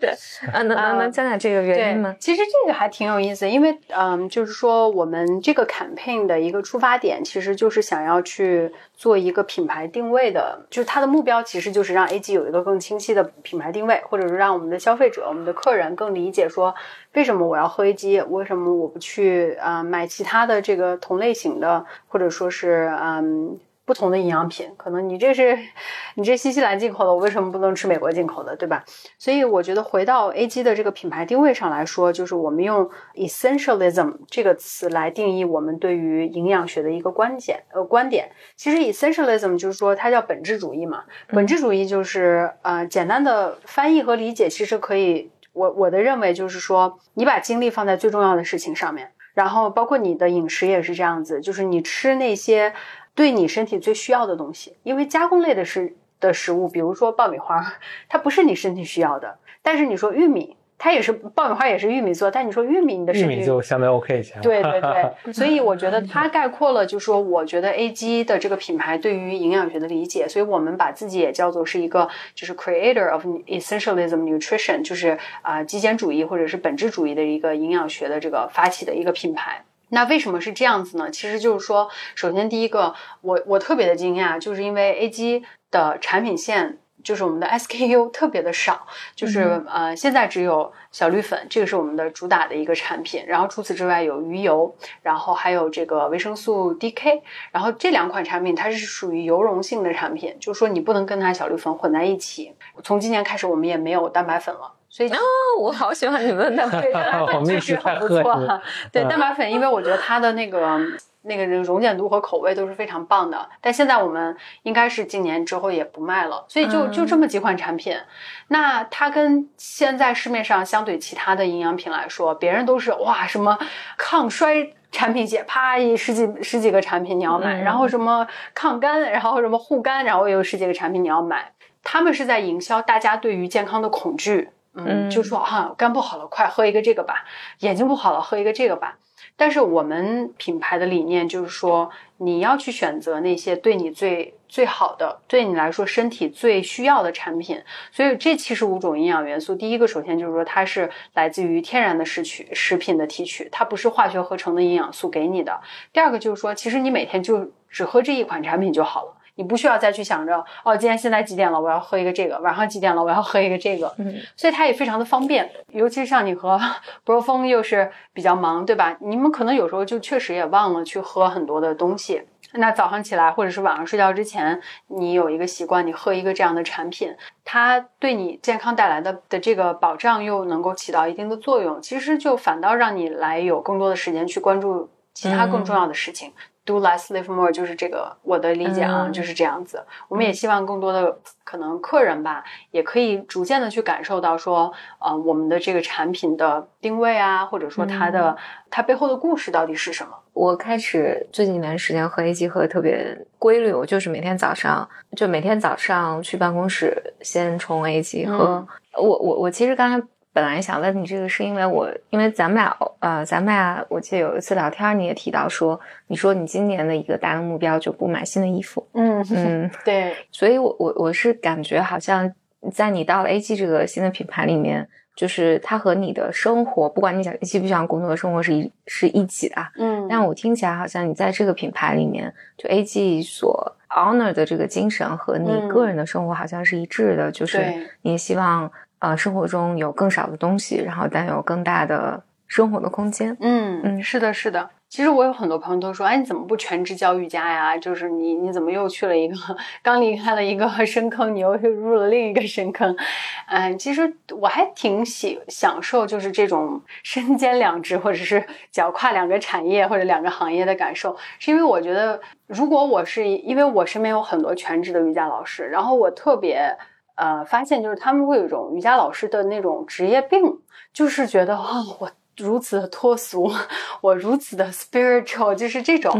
对，啊，能能能讲讲这个原因吗？其实这个还挺有意思，因为嗯，就是说我们这个 campaign 的一个出发点，其实就是想要去做一个品牌定位的，就是它的目标其实就是让 A G 有一个更清晰的品牌定位，或者是让我们的消费者、我们的客人更理解说，为什么我要喝 A G，为什么我不去啊买其他的这个同类型的，或者说是嗯。不同的营养品，可能你这是你这新西兰进口的，我为什么不能吃美国进口的，对吧？所以我觉得回到 A G 的这个品牌定位上来说，就是我们用 essentialism 这个词来定义我们对于营养学的一个观点呃观点。其实 essentialism 就是说它叫本质主义嘛，本质主义就是呃简单的翻译和理解，其实可以我我的认为就是说你把精力放在最重要的事情上面，然后包括你的饮食也是这样子，就是你吃那些。对你身体最需要的东西，因为加工类的食的食物，比如说爆米花，它不是你身体需要的。但是你说玉米，它也是爆米花，也是玉米做。但你说玉米，你的身体就相对 OK 一些。对对对，所以我觉得它概括了，就是说，我觉得 A G 的这个品牌对于营养学的理解，所以我们把自己也叫做是一个就是 Creator of Essentialism Nutrition，就是啊极简主义或者是本质主义的一个营养学的这个发起的一个品牌。那为什么是这样子呢？其实就是说，首先第一个，我我特别的惊讶，就是因为 A G 的产品线，就是我们的 S K U 特别的少，就是呃，现在只有小绿粉，这个是我们的主打的一个产品。然后除此之外有鱼油，然后还有这个维生素 D K，然后这两款产品它是属于油溶性的产品，就是说你不能跟它小绿粉混在一起。从今年开始，我们也没有蛋白粉了。所以哦，我好喜欢你们的蛋白粉，确实很不错。对蛋白粉，因为我觉得它的那个那个溶解度和口味都是非常棒的。但现在我们应该是今年之后也不卖了，所以就就这么几款产品。那它跟现在市面上相对其他的营养品来说，别人都是哇什么抗衰产品线，啪一十几十几个产品你要买，然后什么抗干，然后什么护肝，然后又有十几个产品你要买。他们是在营销大家对于健康的恐惧。嗯，就说啊，肝不好了，快喝一个这个吧；眼睛不好了，喝一个这个吧。但是我们品牌的理念就是说，你要去选择那些对你最最好的，对你来说身体最需要的产品。所以这七十五种营养元素，第一个首先就是说它是来自于天然的食取食品的提取，它不是化学合成的营养素给你的。第二个就是说，其实你每天就只喝这一款产品就好了。你不需要再去想着哦，今天现在几点了？我要喝一个这个。晚上几点了？我要喝一个这个。嗯，所以它也非常的方便，尤其是像你和 博若峰又是比较忙，对吧？你们可能有时候就确实也忘了去喝很多的东西。那早上起来或者是晚上睡觉之前，你有一个习惯，你喝一个这样的产品，它对你健康带来的的这个保障又能够起到一定的作用，其实就反倒让你来有更多的时间去关注其他更重要的事情。Do less, live more，就是这个我的理解啊，就是这样子。我们也希望更多的可能客人吧，也可以逐渐的去感受到说，呃，我们的这个产品的定位啊，或者说它的它背后的故事到底是什么。我开始最近一段时间喝 A 级喝的特别规律，我就是每天早上就每天早上去办公室先冲 A 级喝。我我我其实刚才。本来想问你这个，是因为我，因为咱们俩，呃，咱们俩，我记得有一次聊天，你也提到说，你说你今年的一个大的目标就不买新的衣服，嗯嗯，对，所以我我我是感觉好像在你到了 A G 这个新的品牌里面，就是它和你的生活，不管你想喜不喜欢工作的生活是一是一起的，嗯，但我听起来好像你在这个品牌里面，就 A G 所 honor 的这个精神和你个人的生活好像是一致的，就是你希望。呃，生活中有更少的东西，然后但有更大的生活的空间。嗯嗯，是的，是的。其实我有很多朋友都说，哎，你怎么不全职教瑜伽呀？就是你，你怎么又去了一个刚离开了一个深坑，你又入了另一个深坑？嗯，其实我还挺喜享受，就是这种身兼两职，或者是脚跨两个产业或者两个行业的感受。是因为我觉得，如果我是因为我身边有很多全职的瑜伽老师，然后我特别。呃，发现就是他们会有一种瑜伽老师的那种职业病，就是觉得啊，我如此的脱俗，我如此的 spiritual，就是这种，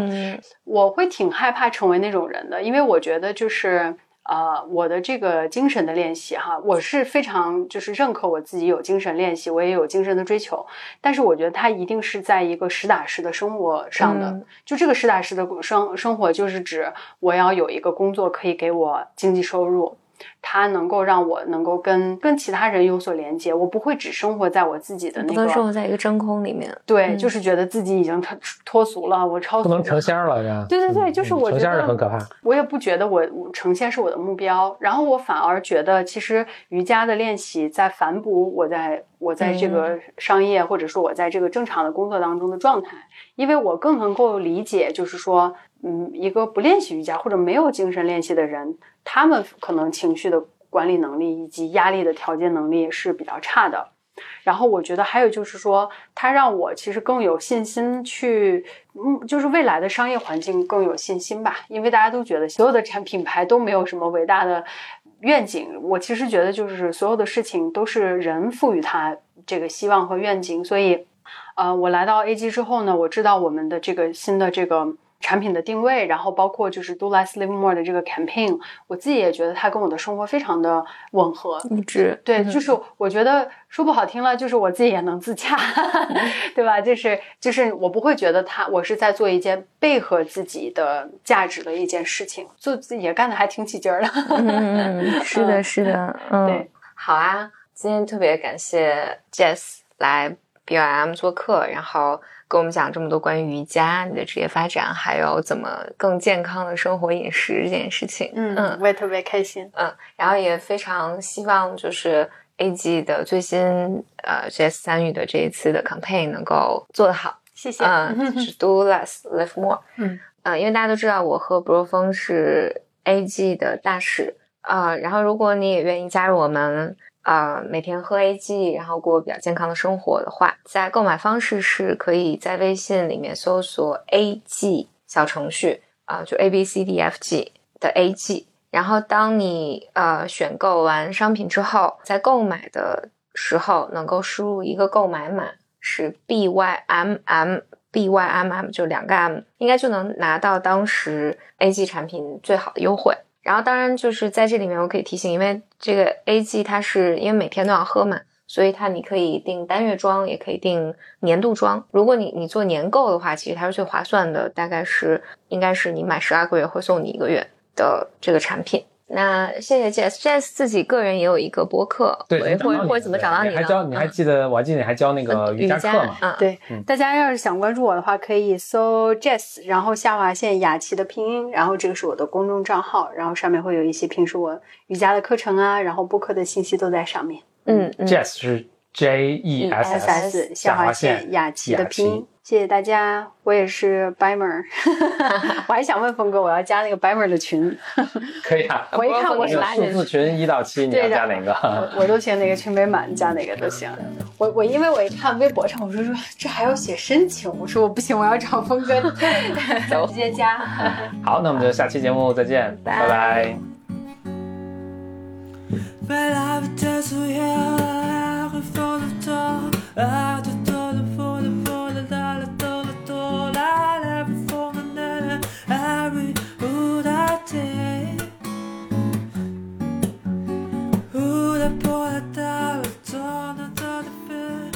我会挺害怕成为那种人的，因为我觉得就是呃，我的这个精神的练习哈，我是非常就是认可我自己有精神练习，我也有精神的追求，但是我觉得它一定是在一个实打实的生活上的，就这个实打实的生生活，就是指我要有一个工作可以给我经济收入。它能够让我能够跟跟其他人有所连接，我不会只生活在我自己的那个生活在一个真空里面。对，就是觉得自己已经脱脱俗了，我超不能成仙了，这样。对对对，就是我成仙是很可怕。我也不觉得我成仙是我的目标，然后我反而觉得，其实瑜伽的练习在反哺我在我在这个商业或者说我在这个正常的工作当中的状态，因为我更能够理解，就是说，嗯，一个不练习瑜伽或者没有精神练习的人。他们可能情绪的管理能力以及压力的调节能力是比较差的，然后我觉得还有就是说，它让我其实更有信心去，嗯，就是未来的商业环境更有信心吧。因为大家都觉得所有的产品牌都没有什么伟大的愿景，我其实觉得就是所有的事情都是人赋予它这个希望和愿景。所以，呃，我来到 A G 之后呢，我知道我们的这个新的这个。产品的定位，然后包括就是 Do Less Live More 的这个 campaign，我自己也觉得它跟我的生活非常的吻合一致。对，就是我觉得说不好听了，就是我自己也能自洽，对吧？就是就是我不会觉得它我是在做一件背合自己的价值的一件事情，做自己也干的还挺起劲儿的。嗯，是的，是的，嗯，对，好啊，今天特别感谢 Jess 来 BYM 做客，然后。跟我们讲这么多关于瑜伽、你的职业发展，还有怎么更健康的生活饮食这件事情，嗯嗯，我也特别开心，嗯，然后也非常希望就是 A G 的最新呃 J S 参与的这一次的 campaign 能够做得好，谢谢，嗯，是 Do less, live more，嗯呃，因为大家都知道我和博若峰是 A G 的大使啊，然后如果你也愿意加入我们。啊，每天喝 A G，然后过比较健康的生活的话，在购买方式是可以在微信里面搜索 A G 小程序啊，就 A B C D F G 的 A G，然后当你呃选购完商品之后，在购买的时候能够输入一个购买码是 B Y M M B Y M M，就两个 M，应该就能拿到当时 A G 产品最好的优惠。然后，当然就是在这里面，我可以提醒，因为这个 A G 它是因为每天都要喝嘛，所以它你可以订单月装，也可以定年度装。如果你你做年购的话，其实它是最划算的，大概是应该是你买十二个月会送你一个月的这个产品。那谢谢 Jess，Jess 自己个人也有一个播客，对，或者或者怎么找到你？还教你还记得？我还记得你还教那个瑜伽课嘛？对，大家要是想关注我的话，可以搜 Jess，然后下划线雅琪的拼音，然后这个是我的公众账号，然后上面会有一些平时我瑜伽的课程啊，然后播客的信息都在上面。嗯，Jess 是 J E S S 下划线雅琪的拼音。谢谢大家我也是 bimer 我还想问峰哥我要加那个 bimer 的群 可以啊。我一看我是哪里数字群一到七你要加哪个我都嫌哪个群没满加哪个都行。我我因为我一看微博上我说说这还要写申请我说我不行我要找峰哥走直接加。好那我们就下期节目再见拜拜。Who the poet that was torn under the fear?